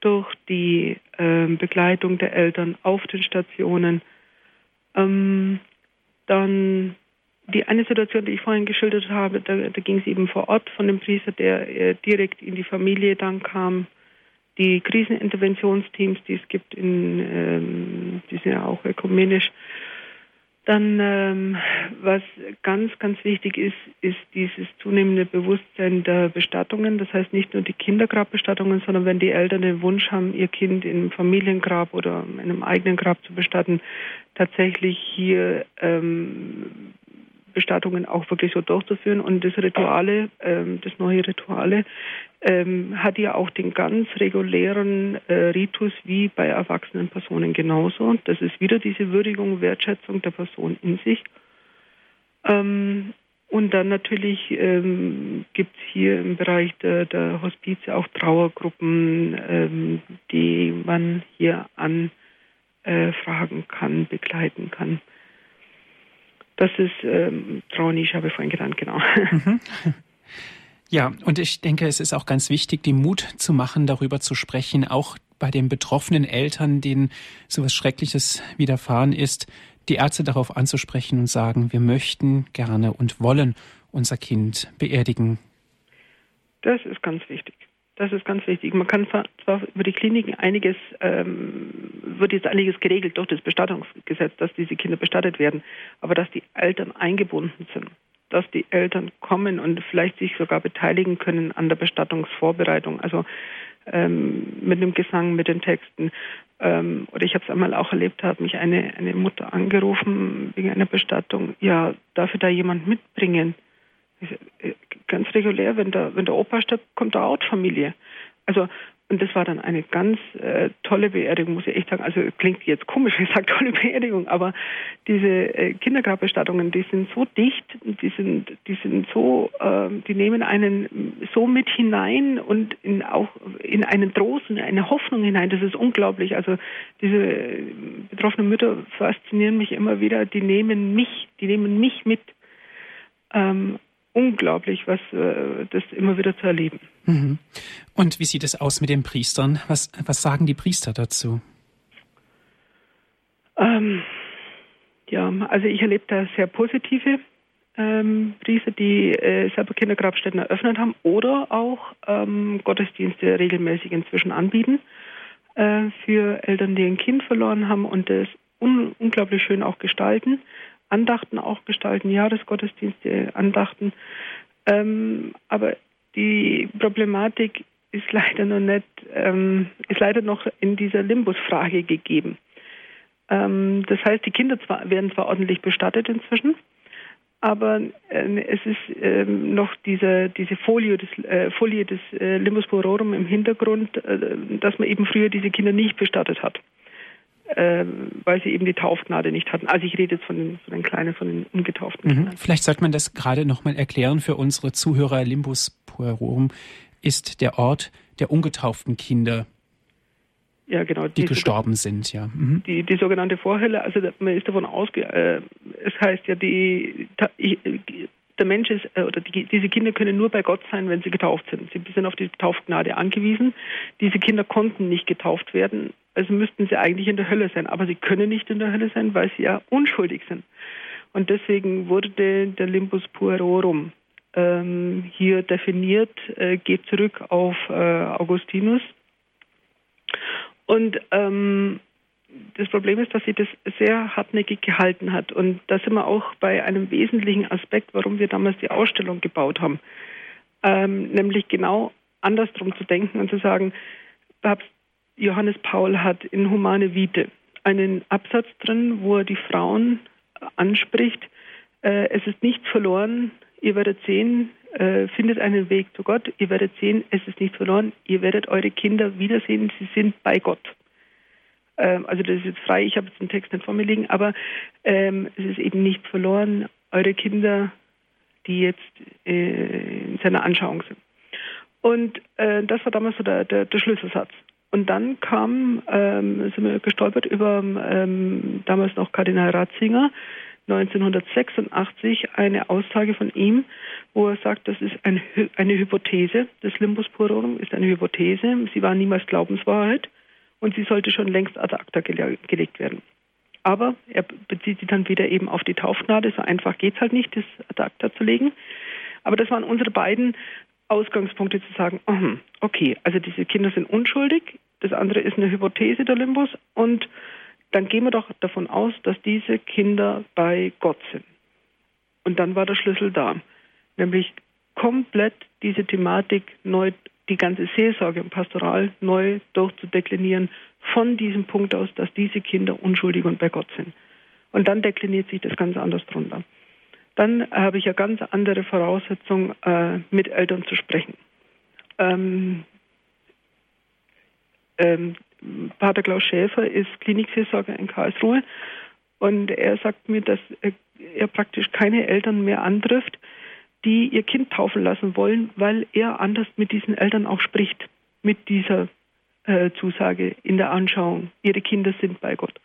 durch die äh, Begleitung der Eltern auf den Stationen. Ähm, dann die eine Situation, die ich vorhin geschildert habe, da, da ging es eben vor Ort von dem Priester, der äh, direkt in die Familie dann kam. Die Kriseninterventionsteams, die es gibt, in, ähm, die sind ja auch ökumenisch. Dann, ähm, was ganz, ganz wichtig ist, ist dieses zunehmende Bewusstsein der Bestattungen. Das heißt nicht nur die Kindergrabbestattungen, sondern wenn die Eltern den Wunsch haben, ihr Kind im Familiengrab oder in einem eigenen Grab zu bestatten, tatsächlich hier ähm, Bestattungen auch wirklich so durchzuführen. Und das Rituale, ähm, das neue Rituale, ähm, hat ja auch den ganz regulären äh, Ritus wie bei erwachsenen Personen genauso. Das ist wieder diese Würdigung, Wertschätzung der Person in sich. Ähm, und dann natürlich ähm, gibt es hier im Bereich der, der Hospize auch Trauergruppen, ähm, die man hier anfragen äh, kann, begleiten kann. Das ist ähm, habe ich vorhin genannt, genau. Mhm. Ja, und ich denke, es ist auch ganz wichtig, den Mut zu machen, darüber zu sprechen, auch bei den betroffenen Eltern, denen sowas Schreckliches widerfahren ist, die Ärzte darauf anzusprechen und sagen, wir möchten gerne und wollen unser Kind beerdigen. Das ist ganz wichtig. Das ist ganz wichtig. Man kann zwar über die Kliniken einiges, ähm, wird jetzt einiges geregelt durch das Bestattungsgesetz, dass diese Kinder bestattet werden, aber dass die Eltern eingebunden sind, dass die Eltern kommen und vielleicht sich sogar beteiligen können an der Bestattungsvorbereitung, also ähm, mit dem Gesang, mit den Texten. Ähm, oder ich habe es einmal auch erlebt, hat mich eine, eine Mutter angerufen wegen einer Bestattung. Ja, darf ich da jemand mitbringen? Äh, ganz regulär, wenn der, wenn der Opa stirbt, kommt der Outfamilie. Also, und das war dann eine ganz äh, tolle Beerdigung, muss ich echt sagen. Also klingt jetzt komisch, ich sage tolle Beerdigung, aber diese äh, Kindergrabbestattungen, die sind so dicht, die sind, die sind so, äh, die nehmen einen so mit hinein und in, auch in einen Trost und eine Hoffnung hinein. Das ist unglaublich. Also diese betroffenen Mütter faszinieren mich immer wieder. Die nehmen mich, die nehmen mich mit. Ähm, unglaublich, was äh, das immer wieder zu erleben. Mhm. Und wie sieht es aus mit den Priestern? Was, was sagen die Priester dazu? Ähm, ja, also ich erlebe da sehr positive ähm, Priester, die äh, selber Kindergrabstätten eröffnet haben oder auch ähm, Gottesdienste regelmäßig inzwischen anbieten äh, für Eltern, die ein Kind verloren haben und das un unglaublich schön auch gestalten. Andachten auch gestalten, Jahresgottesdienste, Andachten. Ähm, aber die Problematik ist leider noch nicht, ähm, ist leider noch in dieser Limbusfrage gegeben. Ähm, das heißt, die Kinder zwar, werden zwar ordentlich bestattet inzwischen, aber äh, es ist äh, noch diese, diese Folie des, äh, Folie des äh, Limbus purorum im Hintergrund, äh, dass man eben früher diese Kinder nicht bestattet hat weil sie eben die Taufgnade nicht hatten. Also ich rede jetzt von den, von den Kleinen, von den Ungetauften. Mhm. Vielleicht sollte man das gerade nochmal erklären für unsere Zuhörer. Limbus Puerorum ist der Ort der ungetauften Kinder. Ja, genau. Die, die gestorben sind, ja. Mhm. Die, die sogenannte Vorhölle, also man ist davon ausge, äh, es heißt ja, die, ich, der Mensch ist, äh, oder die, diese Kinder können nur bei Gott sein, wenn sie getauft sind. Sie sind auf die Taufgnade angewiesen. Diese Kinder konnten nicht getauft werden, also müssten sie eigentlich in der Hölle sein. Aber sie können nicht in der Hölle sein, weil sie ja unschuldig sind. Und deswegen wurde der Limbus puerorum ähm, hier definiert, äh, geht zurück auf äh, Augustinus. Und ähm, das Problem ist, dass sie das sehr hartnäckig gehalten hat. Und da sind wir auch bei einem wesentlichen Aspekt, warum wir damals die Ausstellung gebaut haben. Ähm, nämlich genau andersrum zu denken und zu sagen, Papst Johannes Paul hat in Humane Vitae einen Absatz drin, wo er die Frauen anspricht, äh, es ist nichts verloren, ihr werdet sehen, äh, findet einen Weg zu Gott, ihr werdet sehen, es ist nicht verloren, ihr werdet eure Kinder wiedersehen, sie sind bei Gott. Ähm, also das ist jetzt frei, ich habe jetzt den Text nicht vor mir liegen, aber ähm, es ist eben nicht verloren, eure Kinder, die jetzt äh, in seiner Anschauung sind. Und äh, das war damals so der, der, der Schlüsselsatz. Und dann kam, ähm, sind wir gestolpert über ähm, damals noch Kardinal Ratzinger, 1986 eine Aussage von ihm, wo er sagt, das ist ein, eine Hypothese, das Limbus purorum ist eine Hypothese, sie war niemals Glaubenswahrheit und sie sollte schon längst ad acta gelegt werden. Aber er bezieht sie dann wieder eben auf die Taufgnade, so einfach geht es halt nicht, das ad acta zu legen. Aber das waren unsere beiden Ausgangspunkte zu sagen, okay, also diese Kinder sind unschuldig, das andere ist eine Hypothese der Limbus und dann gehen wir doch davon aus, dass diese Kinder bei Gott sind. Und dann war der Schlüssel da, nämlich komplett diese Thematik neu, die ganze Seelsorge und Pastoral neu durchzudeklinieren von diesem Punkt aus, dass diese Kinder unschuldig und bei Gott sind. Und dann dekliniert sich das ganz anders drunter. Dann habe ich ja ganz andere Voraussetzungen, äh, mit Eltern zu sprechen. Ähm, ähm, Pater Klaus Schäfer ist Klinikseelsorger in Karlsruhe und er sagt mir, dass er praktisch keine Eltern mehr antrifft, die ihr Kind taufen lassen wollen, weil er anders mit diesen Eltern auch spricht, mit dieser äh, Zusage in der Anschauung. Ihre Kinder sind bei Gott.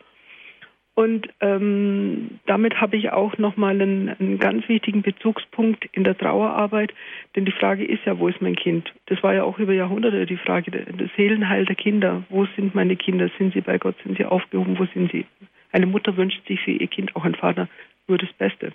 Und ähm, damit habe ich auch nochmal einen, einen ganz wichtigen Bezugspunkt in der Trauerarbeit, denn die Frage ist ja, wo ist mein Kind? Das war ja auch über Jahrhunderte die Frage, das Seelenheil der Kinder. Wo sind meine Kinder? Sind sie bei Gott? Sind sie aufgehoben? Wo sind sie? Eine Mutter wünscht sich für ihr Kind, auch ein Vater, nur das Beste.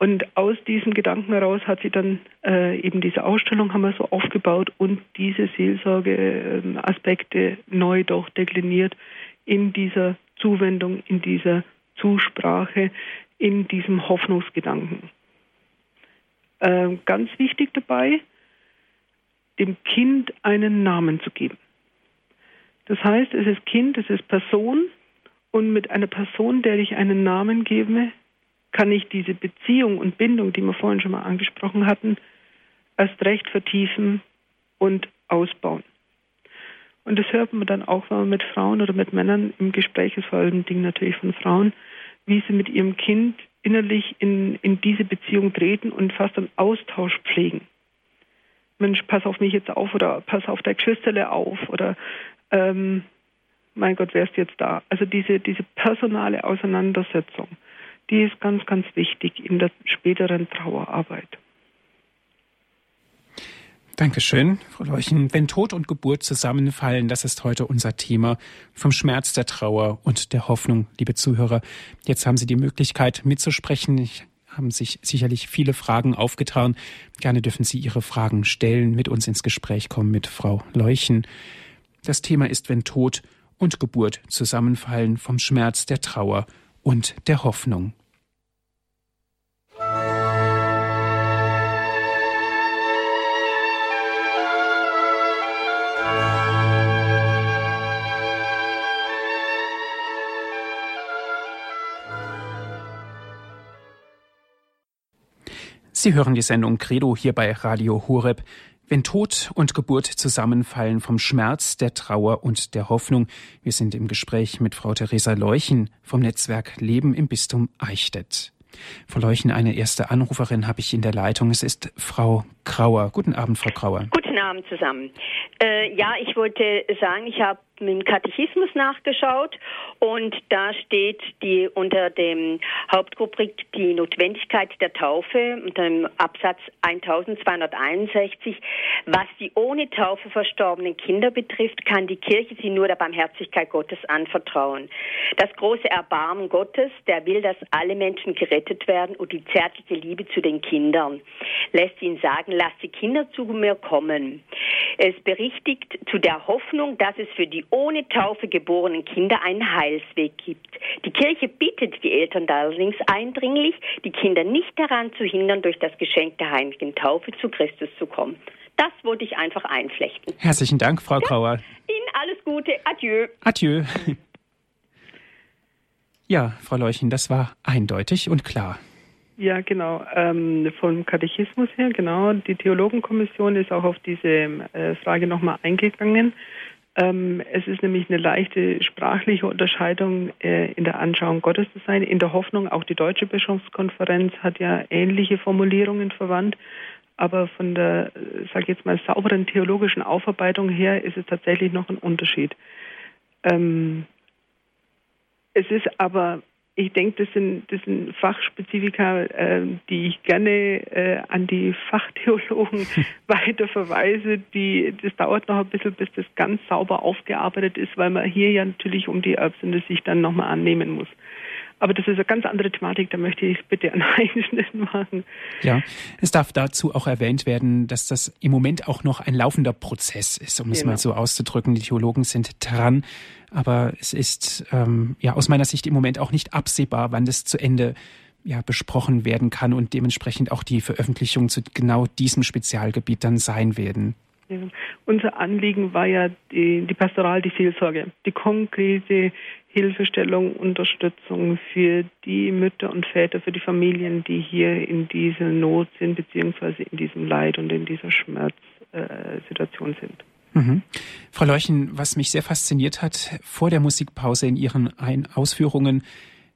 Und aus diesem Gedanken heraus hat sie dann äh, eben diese Ausstellung haben wir so aufgebaut und diese Seelsorge-Aspekte äh, neu durchdekliniert in dieser Zuwendung, in dieser Zusprache, in diesem Hoffnungsgedanken. Äh, ganz wichtig dabei, dem Kind einen Namen zu geben. Das heißt, es ist Kind, es ist Person und mit einer Person, der ich einen Namen gebe, kann ich diese Beziehung und Bindung, die wir vorhin schon mal angesprochen hatten, erst recht vertiefen und ausbauen. Und das hört man dann auch, wenn man mit Frauen oder mit Männern im Gespräch ist, vor allem Dingen natürlich von Frauen, wie sie mit ihrem Kind innerlich in, in diese Beziehung treten und fast einen Austausch pflegen. Mensch, pass auf mich jetzt auf oder pass auf dein Geschwisterle auf oder ähm, mein Gott, wer ist jetzt da? Also diese, diese personale Auseinandersetzung die ist ganz, ganz wichtig in der späteren Trauerarbeit. Dankeschön, Frau Leuchen. Wenn Tod und Geburt zusammenfallen, das ist heute unser Thema. Vom Schmerz der Trauer und der Hoffnung, liebe Zuhörer. Jetzt haben Sie die Möglichkeit mitzusprechen. Ich haben sich sicherlich viele Fragen aufgetan. Gerne dürfen Sie Ihre Fragen stellen, mit uns ins Gespräch kommen mit Frau Leuchen. Das Thema ist, wenn Tod und Geburt zusammenfallen, vom Schmerz der Trauer und der Hoffnung. Sie hören die Sendung Credo hier bei Radio Horeb. Wenn Tod und Geburt zusammenfallen vom Schmerz, der Trauer und der Hoffnung. Wir sind im Gespräch mit Frau Theresa Leuchen vom Netzwerk Leben im Bistum Eichstätt. Frau Leuchen, eine erste Anruferin habe ich in der Leitung. Es ist Frau Grauer. Guten Abend, Frau Grauer. Guten Abend zusammen. Äh, ja, ich wollte sagen, ich habe im Katechismus nachgeschaut und da steht die unter dem Hauptrubrik die Notwendigkeit der Taufe unter dem Absatz 1261, was die ohne Taufe verstorbenen Kinder betrifft, kann die Kirche sie nur der Barmherzigkeit Gottes anvertrauen. Das große Erbarmen Gottes, der will, dass alle Menschen gerettet werden und die zärtliche Liebe zu den Kindern lässt ihn sagen, lass die Kinder zu mir kommen. Es berichtigt zu der Hoffnung, dass es für die ohne Taufe geborenen Kinder einen Heilsweg gibt. Die Kirche bittet die Eltern allerdings eindringlich, die Kinder nicht daran zu hindern, durch das Geschenk der heiligen Taufe zu Christus zu kommen. Das wollte ich einfach einflechten. Herzlichen Dank, Frau Grauer. Ihnen alles Gute. Adieu. Adieu. Ja, Frau Leuchen, das war eindeutig und klar. Ja, genau. Ähm, vom Katechismus her, genau. Die Theologenkommission ist auch auf diese äh, Frage nochmal eingegangen. Ähm, es ist nämlich eine leichte sprachliche Unterscheidung äh, in der Anschauung Gottes zu sein, in der Hoffnung, auch die Deutsche Bischofskonferenz hat ja ähnliche Formulierungen verwandt. Aber von der, sage ich jetzt mal, sauberen theologischen Aufarbeitung her ist es tatsächlich noch ein Unterschied. Ähm, es ist aber, ich denke, das sind, das sind Fachspezifika, äh, die ich gerne äh, an die Fachtheologen weiter verweise. Die, das dauert noch ein bisschen, bis das ganz sauber aufgearbeitet ist, weil man hier ja natürlich um die Erbsünde sich dann nochmal annehmen muss. Aber das ist eine ganz andere Thematik, da möchte ich bitte einen Einschnitt machen. Ja, es darf dazu auch erwähnt werden, dass das im Moment auch noch ein laufender Prozess ist, um genau. es mal so auszudrücken. Die Theologen sind dran, aber es ist ähm, ja aus meiner Sicht im Moment auch nicht absehbar, wann das zu Ende ja, besprochen werden kann und dementsprechend auch die Veröffentlichungen zu genau diesem Spezialgebiet dann sein werden. Ja. Unser Anliegen war ja die, die Pastoral, die Seelsorge, die konkrete Hilfestellung, Unterstützung für die Mütter und Väter, für die Familien, die hier in dieser Not sind, beziehungsweise in diesem Leid und in dieser Schmerzsituation äh, sind. Mhm. Frau Leuchen, was mich sehr fasziniert hat vor der Musikpause in Ihren Ein Ausführungen,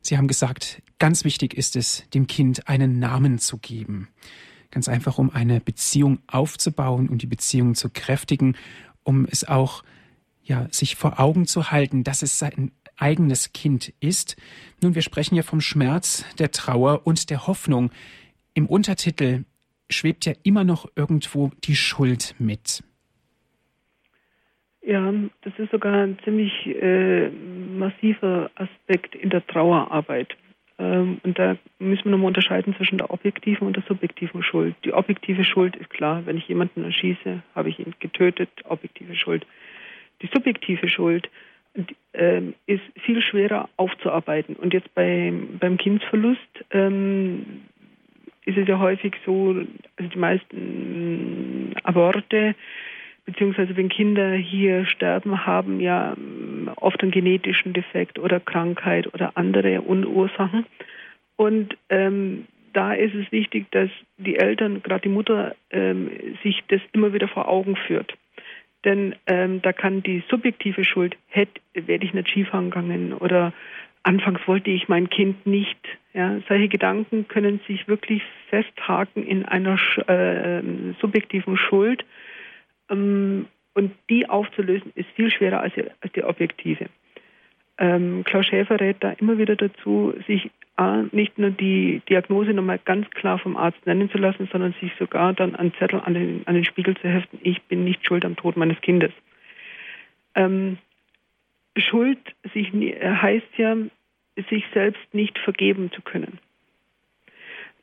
Sie haben gesagt, ganz wichtig ist es, dem Kind einen Namen zu geben. Ganz einfach, um eine Beziehung aufzubauen und die Beziehung zu kräftigen, um es auch ja, sich vor Augen zu halten, dass es sein eigenes Kind ist. Nun, wir sprechen ja vom Schmerz, der Trauer und der Hoffnung. Im Untertitel schwebt ja immer noch irgendwo die Schuld mit. Ja, das ist sogar ein ziemlich äh, massiver Aspekt in der Trauerarbeit. Ähm, und da müssen wir nochmal unterscheiden zwischen der objektiven und der subjektiven Schuld. Die objektive Schuld ist klar, wenn ich jemanden erschieße, habe ich ihn getötet, objektive Schuld. Die subjektive Schuld ist viel schwerer aufzuarbeiten. Und jetzt beim, beim Kindsverlust ähm, ist es ja häufig so, also die meisten Aborte, beziehungsweise wenn Kinder hier sterben, haben ja ähm, oft einen genetischen Defekt oder Krankheit oder andere Ursachen. Und ähm, da ist es wichtig, dass die Eltern, gerade die Mutter, ähm, sich das immer wieder vor Augen führt. Denn ähm, da kann die subjektive Schuld, hätte, werde ich nicht Skifahren gegangen oder anfangs wollte ich mein Kind nicht. Ja, solche Gedanken können sich wirklich festhaken in einer äh, subjektiven Schuld. Ähm, und die aufzulösen ist viel schwerer als die, als die objektive. Ähm, Klaus Schäfer rät da immer wieder dazu, sich nicht nur die Diagnose nochmal ganz klar vom Arzt nennen zu lassen, sondern sich sogar dann einen Zettel an den, an den Spiegel zu heften, ich bin nicht schuld am Tod meines Kindes. Ähm, schuld sich, heißt ja, sich selbst nicht vergeben zu können.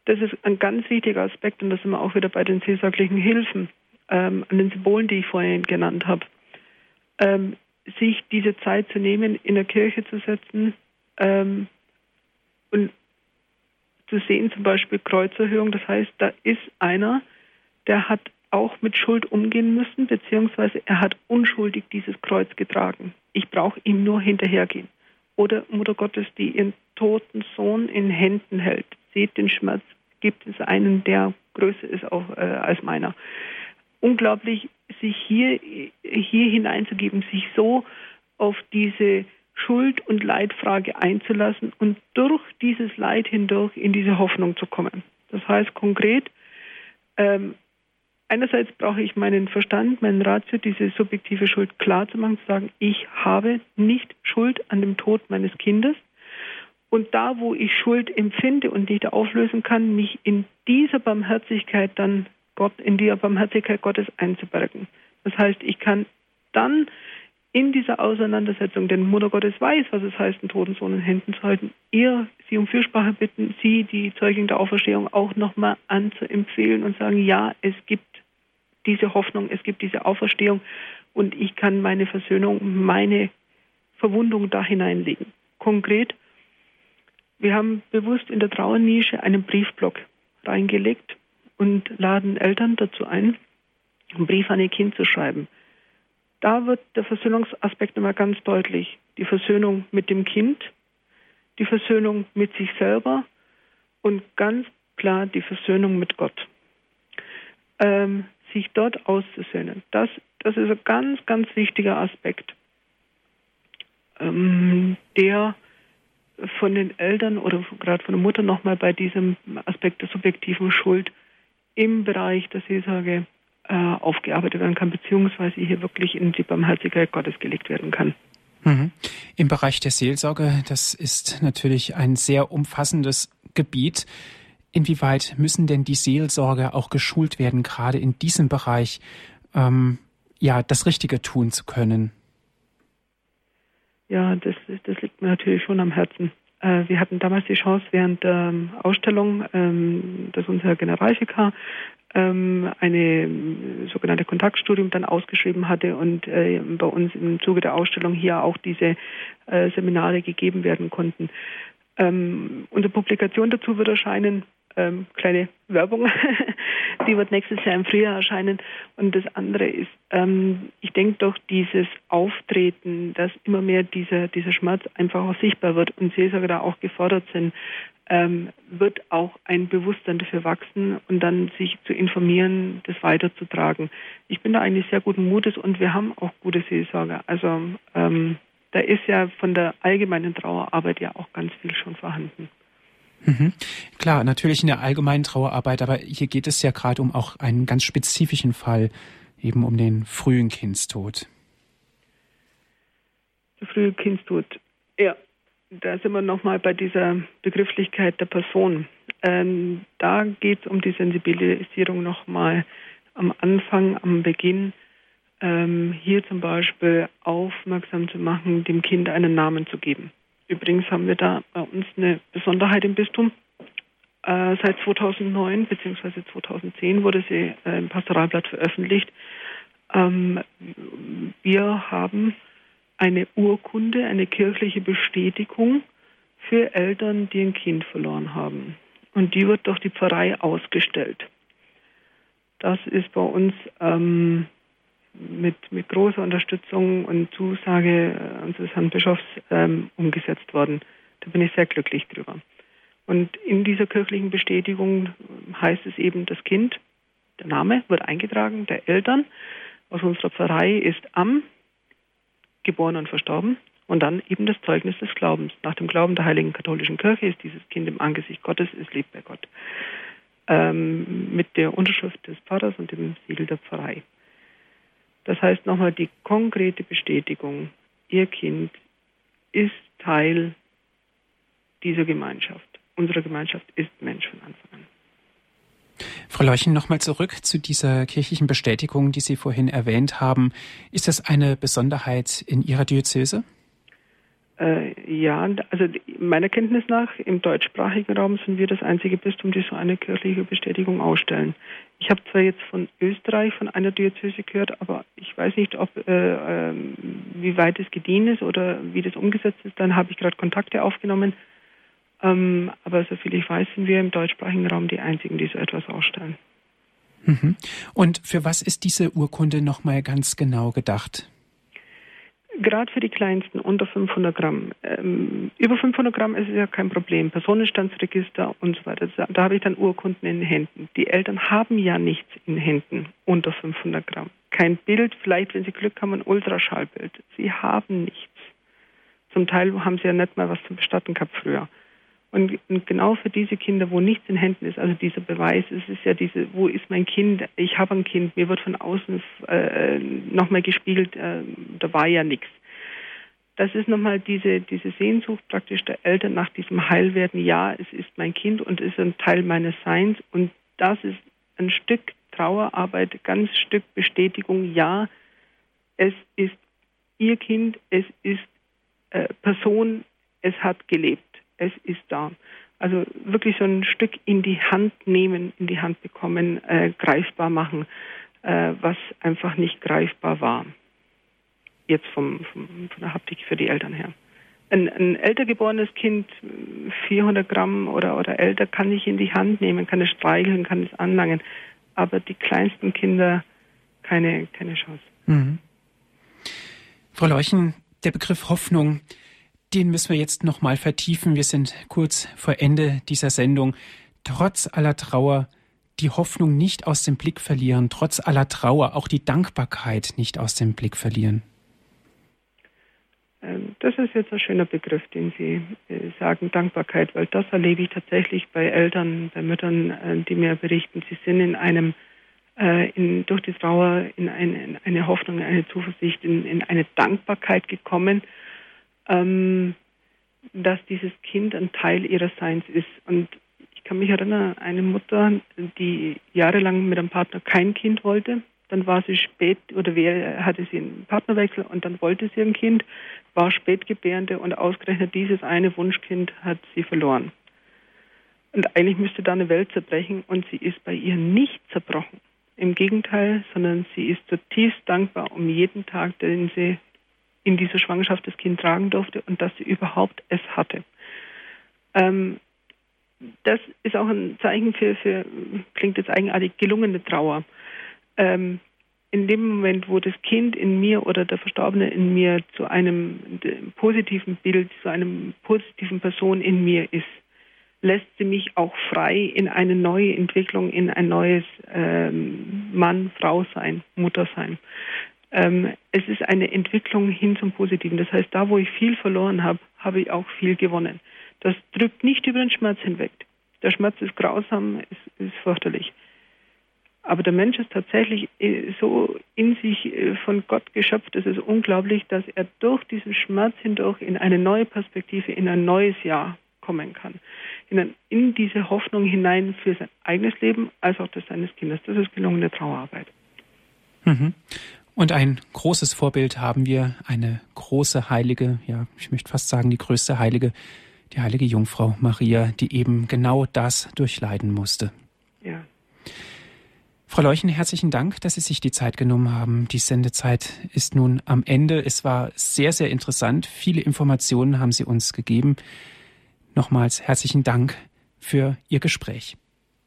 Das ist ein ganz wichtiger Aspekt und da sind wir auch wieder bei den seelsorglichen Hilfen, ähm, an den Symbolen, die ich vorhin genannt habe. Ähm, sich diese Zeit zu nehmen, in der Kirche zu setzen, ähm, und zu sehen zum Beispiel Kreuzerhöhung, das heißt, da ist einer, der hat auch mit Schuld umgehen müssen, beziehungsweise er hat unschuldig dieses Kreuz getragen. Ich brauche ihm nur hinterhergehen. Oder Mutter Gottes, die ihren toten Sohn in Händen hält. Seht den Schmerz, gibt es einen, der größer ist auch, äh, als meiner. Unglaublich, sich hier, hier hineinzugeben, sich so auf diese Schuld- und Leidfrage einzulassen und durch dieses Leid hindurch in diese Hoffnung zu kommen. Das heißt konkret, ähm, einerseits brauche ich meinen Verstand, meinen Ratio, diese subjektive Schuld klar zu machen, zu sagen, ich habe nicht Schuld an dem Tod meines Kindes. Und da, wo ich Schuld empfinde und nicht auflösen kann, mich in dieser Barmherzigkeit dann Gott, in die Barmherzigkeit Gottes einzubergen. Das heißt, ich kann dann in dieser Auseinandersetzung, denn Mutter Gottes weiß, was es heißt, einen toten Sohn in Händen zu halten, ihr sie um Fürsprache bitten, sie die Zeugin der Auferstehung auch nochmal anzuempfehlen und sagen, ja, es gibt diese Hoffnung, es gibt diese Auferstehung und ich kann meine Versöhnung, meine Verwundung da hineinlegen. Konkret, wir haben bewusst in der Trauernische einen Briefblock reingelegt und laden Eltern dazu ein, einen Brief an ihr Kind zu schreiben. Da wird der Versöhnungsaspekt immer ganz deutlich. Die Versöhnung mit dem Kind, die Versöhnung mit sich selber und ganz klar die Versöhnung mit Gott. Ähm, sich dort auszusöhnen. Das, das ist ein ganz, ganz wichtiger Aspekt, ähm, der von den Eltern oder gerade von der Mutter nochmal bei diesem Aspekt der subjektiven Schuld im Bereich der Seelsorge äh, aufgearbeitet werden kann, beziehungsweise hier wirklich in die Barmherzigkeit Gottes gelegt werden kann. Mhm. Im Bereich der Seelsorge, das ist natürlich ein sehr umfassendes Gebiet. Inwieweit müssen denn die Seelsorger auch geschult werden, gerade in diesem Bereich, ähm, ja, das Richtige tun zu können? Ja, das, das liegt mir natürlich schon am Herzen. Äh, wir hatten damals die Chance, während der ähm, Ausstellung, ähm, dass unser Generalvikar ähm, eine sogenannte Kontaktstudium dann ausgeschrieben hatte und äh, bei uns im Zuge der Ausstellung hier auch diese äh, Seminare gegeben werden konnten. unsere Publikation dazu wird erscheinen ähm, kleine Werbung, die wird nächstes Jahr im Frühjahr erscheinen. Und das andere ist, ähm, ich denke doch, dieses Auftreten, dass immer mehr dieser, dieser Schmerz einfach auch sichtbar wird und Seelsorger da auch gefordert sind, ähm, wird auch ein Bewusstsein dafür wachsen und dann sich zu informieren, das weiterzutragen. Ich bin da eigentlich sehr guten Mutes und wir haben auch gute Seelsorger. Also ähm, da ist ja von der allgemeinen Trauerarbeit ja auch ganz viel schon vorhanden. Mhm. Klar, natürlich in der allgemeinen Trauerarbeit, aber hier geht es ja gerade um auch einen ganz spezifischen Fall, eben um den frühen Kindstod. Der frühe Kindstod, ja, da sind wir nochmal bei dieser Begrifflichkeit der Person. Ähm, da geht es um die Sensibilisierung nochmal am Anfang, am Beginn, ähm, hier zum Beispiel aufmerksam zu machen, dem Kind einen Namen zu geben. Übrigens haben wir da bei uns eine Besonderheit im Bistum. Äh, seit 2009 bzw. 2010 wurde sie äh, im Pastoralblatt veröffentlicht. Ähm, wir haben eine Urkunde, eine kirchliche Bestätigung für Eltern, die ein Kind verloren haben. Und die wird durch die Pfarrei ausgestellt. Das ist bei uns ähm, mit, mit großer Unterstützung und Zusage äh, unseres Herrn Bischofs ähm, umgesetzt worden. Da bin ich sehr glücklich drüber. Und in dieser kirchlichen Bestätigung heißt es eben, das Kind, der Name wird eingetragen, der Eltern aus unserer Pfarrei ist am geboren und verstorben und dann eben das Zeugnis des Glaubens. Nach dem Glauben der Heiligen Katholischen Kirche ist dieses Kind im Angesicht Gottes, es lebt bei Gott. Ähm, mit der Unterschrift des Pfarrers und dem Siegel der Pfarrei. Das heißt nochmal die konkrete Bestätigung, Ihr Kind ist Teil dieser Gemeinschaft. Unsere Gemeinschaft ist Mensch von Anfang an. Frau Leuchen, nochmal zurück zu dieser kirchlichen Bestätigung, die Sie vorhin erwähnt haben. Ist das eine Besonderheit in Ihrer Diözese? Äh, ja, also meiner Kenntnis nach im deutschsprachigen Raum sind wir das einzige Bistum, die so eine kirchliche Bestätigung ausstellen. Ich habe zwar jetzt von Österreich, von einer Diözese gehört, aber ich weiß nicht, ob äh, äh, wie weit es gediehen ist oder wie das umgesetzt ist. Dann habe ich gerade Kontakte aufgenommen. Ähm, aber soviel ich weiß, sind wir im deutschsprachigen Raum die einzigen, die so etwas ausstellen. Mhm. Und für was ist diese Urkunde nochmal ganz genau gedacht? Gerade für die kleinsten unter 500 Gramm. Ähm, über 500 Gramm ist es ja kein Problem. Personenstandsregister und so weiter. Da, habe ich dann Urkunden in den Händen. Die Eltern haben ja nichts in den Händen unter 500 Gramm. Kein Bild, vielleicht, wenn sie Glück haben, ein Ultraschallbild. Sie haben nichts. Zum Teil haben sie ja nicht mal was zu bestatten gehabt früher. Und, und, genau für diese Kinder, wo nichts in Händen ist, also dieser Beweis, es ist ja diese, wo ist mein Kind? Ich habe ein Kind, mir wird von außen äh, nochmal gespiegelt, äh, da war ja nichts. Das ist nochmal diese, diese Sehnsucht praktisch der Eltern nach diesem Heilwerden. Ja, es ist mein Kind und es ist ein Teil meines Seins. Und das ist ein Stück Trauerarbeit, ganz Stück Bestätigung. Ja, es ist ihr Kind, es ist äh, Person, es hat gelebt es ist da. Also wirklich so ein Stück in die Hand nehmen, in die Hand bekommen, äh, greifbar machen, äh, was einfach nicht greifbar war. Jetzt vom, vom, von der Haptik für die Eltern her. Ein, ein älter geborenes Kind, 400 Gramm oder, oder älter, kann ich in die Hand nehmen, kann es streicheln, kann es anlangen. Aber die kleinsten Kinder, keine, keine Chance. Mhm. Frau Leuchen, der Begriff Hoffnung, den müssen wir jetzt nochmal vertiefen. Wir sind kurz vor Ende dieser Sendung. Trotz aller Trauer die Hoffnung nicht aus dem Blick verlieren, trotz aller Trauer auch die Dankbarkeit nicht aus dem Blick verlieren. Ähm, das ist jetzt ein schöner Begriff, den Sie äh, sagen, Dankbarkeit, weil das erlebe ich tatsächlich bei Eltern, bei Müttern, äh, die mir berichten, sie sind in einem, äh, in, durch die Trauer in eine, in eine Hoffnung, in eine Zuversicht, in, in eine Dankbarkeit gekommen ähm, dass dieses Kind ein Teil ihres Seins ist. Und ich kann mich erinnern, eine Mutter, die jahrelang mit einem Partner kein Kind wollte, dann war sie spät oder hatte sie einen Partnerwechsel und dann wollte sie ein Kind, war spätgebärende und ausgerechnet dieses eine Wunschkind hat sie verloren. Und eigentlich müsste da eine Welt zerbrechen und sie ist bei ihr nicht zerbrochen. Im Gegenteil, sondern sie ist zutiefst dankbar um jeden Tag, den sie in dieser Schwangerschaft das Kind tragen durfte und dass sie überhaupt es hatte. Ähm, das ist auch ein Zeichen für, für, klingt jetzt eigenartig, gelungene Trauer. Ähm, in dem Moment, wo das Kind in mir oder der Verstorbene in mir zu einem positiven Bild, zu einem positiven Person in mir ist, lässt sie mich auch frei in eine neue Entwicklung, in ein neues ähm, Mann, Frau sein, Mutter sein ähm, es ist eine Entwicklung hin zum Positiven. Das heißt, da, wo ich viel verloren habe, habe ich auch viel gewonnen. Das drückt nicht über den Schmerz hinweg. Der Schmerz ist grausam, ist, ist fürchterlich. Aber der Mensch ist tatsächlich äh, so in sich äh, von Gott geschöpft, es ist unglaublich, dass er durch diesen Schmerz hindurch in eine neue Perspektive, in ein neues Jahr kommen kann. In, ein, in diese Hoffnung hinein für sein eigenes Leben als auch das seines Kindes. Das ist gelungene Trauerarbeit. Mhm. Und ein großes Vorbild haben wir, eine große Heilige, ja, ich möchte fast sagen, die größte Heilige, die heilige Jungfrau Maria, die eben genau das durchleiden musste. Ja. Frau Leuchen, herzlichen Dank, dass Sie sich die Zeit genommen haben. Die Sendezeit ist nun am Ende. Es war sehr, sehr interessant. Viele Informationen haben Sie uns gegeben. Nochmals herzlichen Dank für Ihr Gespräch.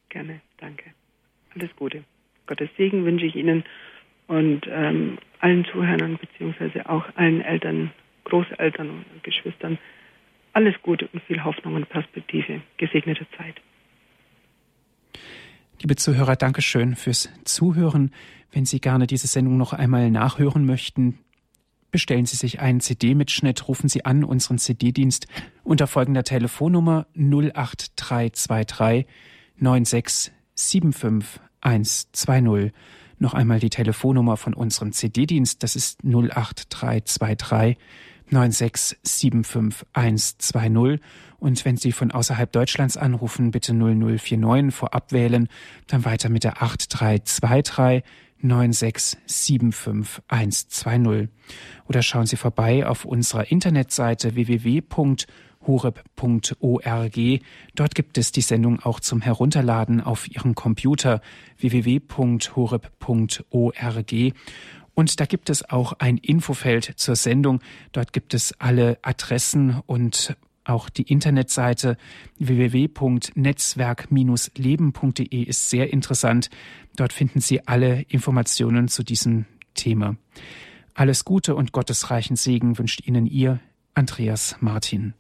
Gerne, danke. Alles Gute. Gottes Segen wünsche ich Ihnen und ähm, allen Zuhörern beziehungsweise auch allen Eltern, Großeltern und Geschwistern alles Gute und viel Hoffnung und Perspektive. Gesegnete Zeit. Liebe Zuhörer, danke schön fürs Zuhören. Wenn Sie gerne diese Sendung noch einmal nachhören möchten, bestellen Sie sich einen CD-Mitschnitt, rufen Sie an unseren CD-Dienst unter folgender Telefonnummer 08323 9675 120. Noch einmal die Telefonnummer von unserem CD-Dienst, das ist 08323 9675120. Und wenn Sie von außerhalb Deutschlands anrufen, bitte 0049 vorab wählen, dann weiter mit der 8323 9675120. Oder schauen Sie vorbei auf unserer Internetseite www horeb.org. Dort gibt es die Sendung auch zum Herunterladen auf Ihrem Computer www.horeb.org. Und da gibt es auch ein Infofeld zur Sendung. Dort gibt es alle Adressen und auch die Internetseite www.netzwerk-leben.de ist sehr interessant. Dort finden Sie alle Informationen zu diesem Thema. Alles Gute und gottesreichen Segen wünscht Ihnen Ihr Andreas Martin.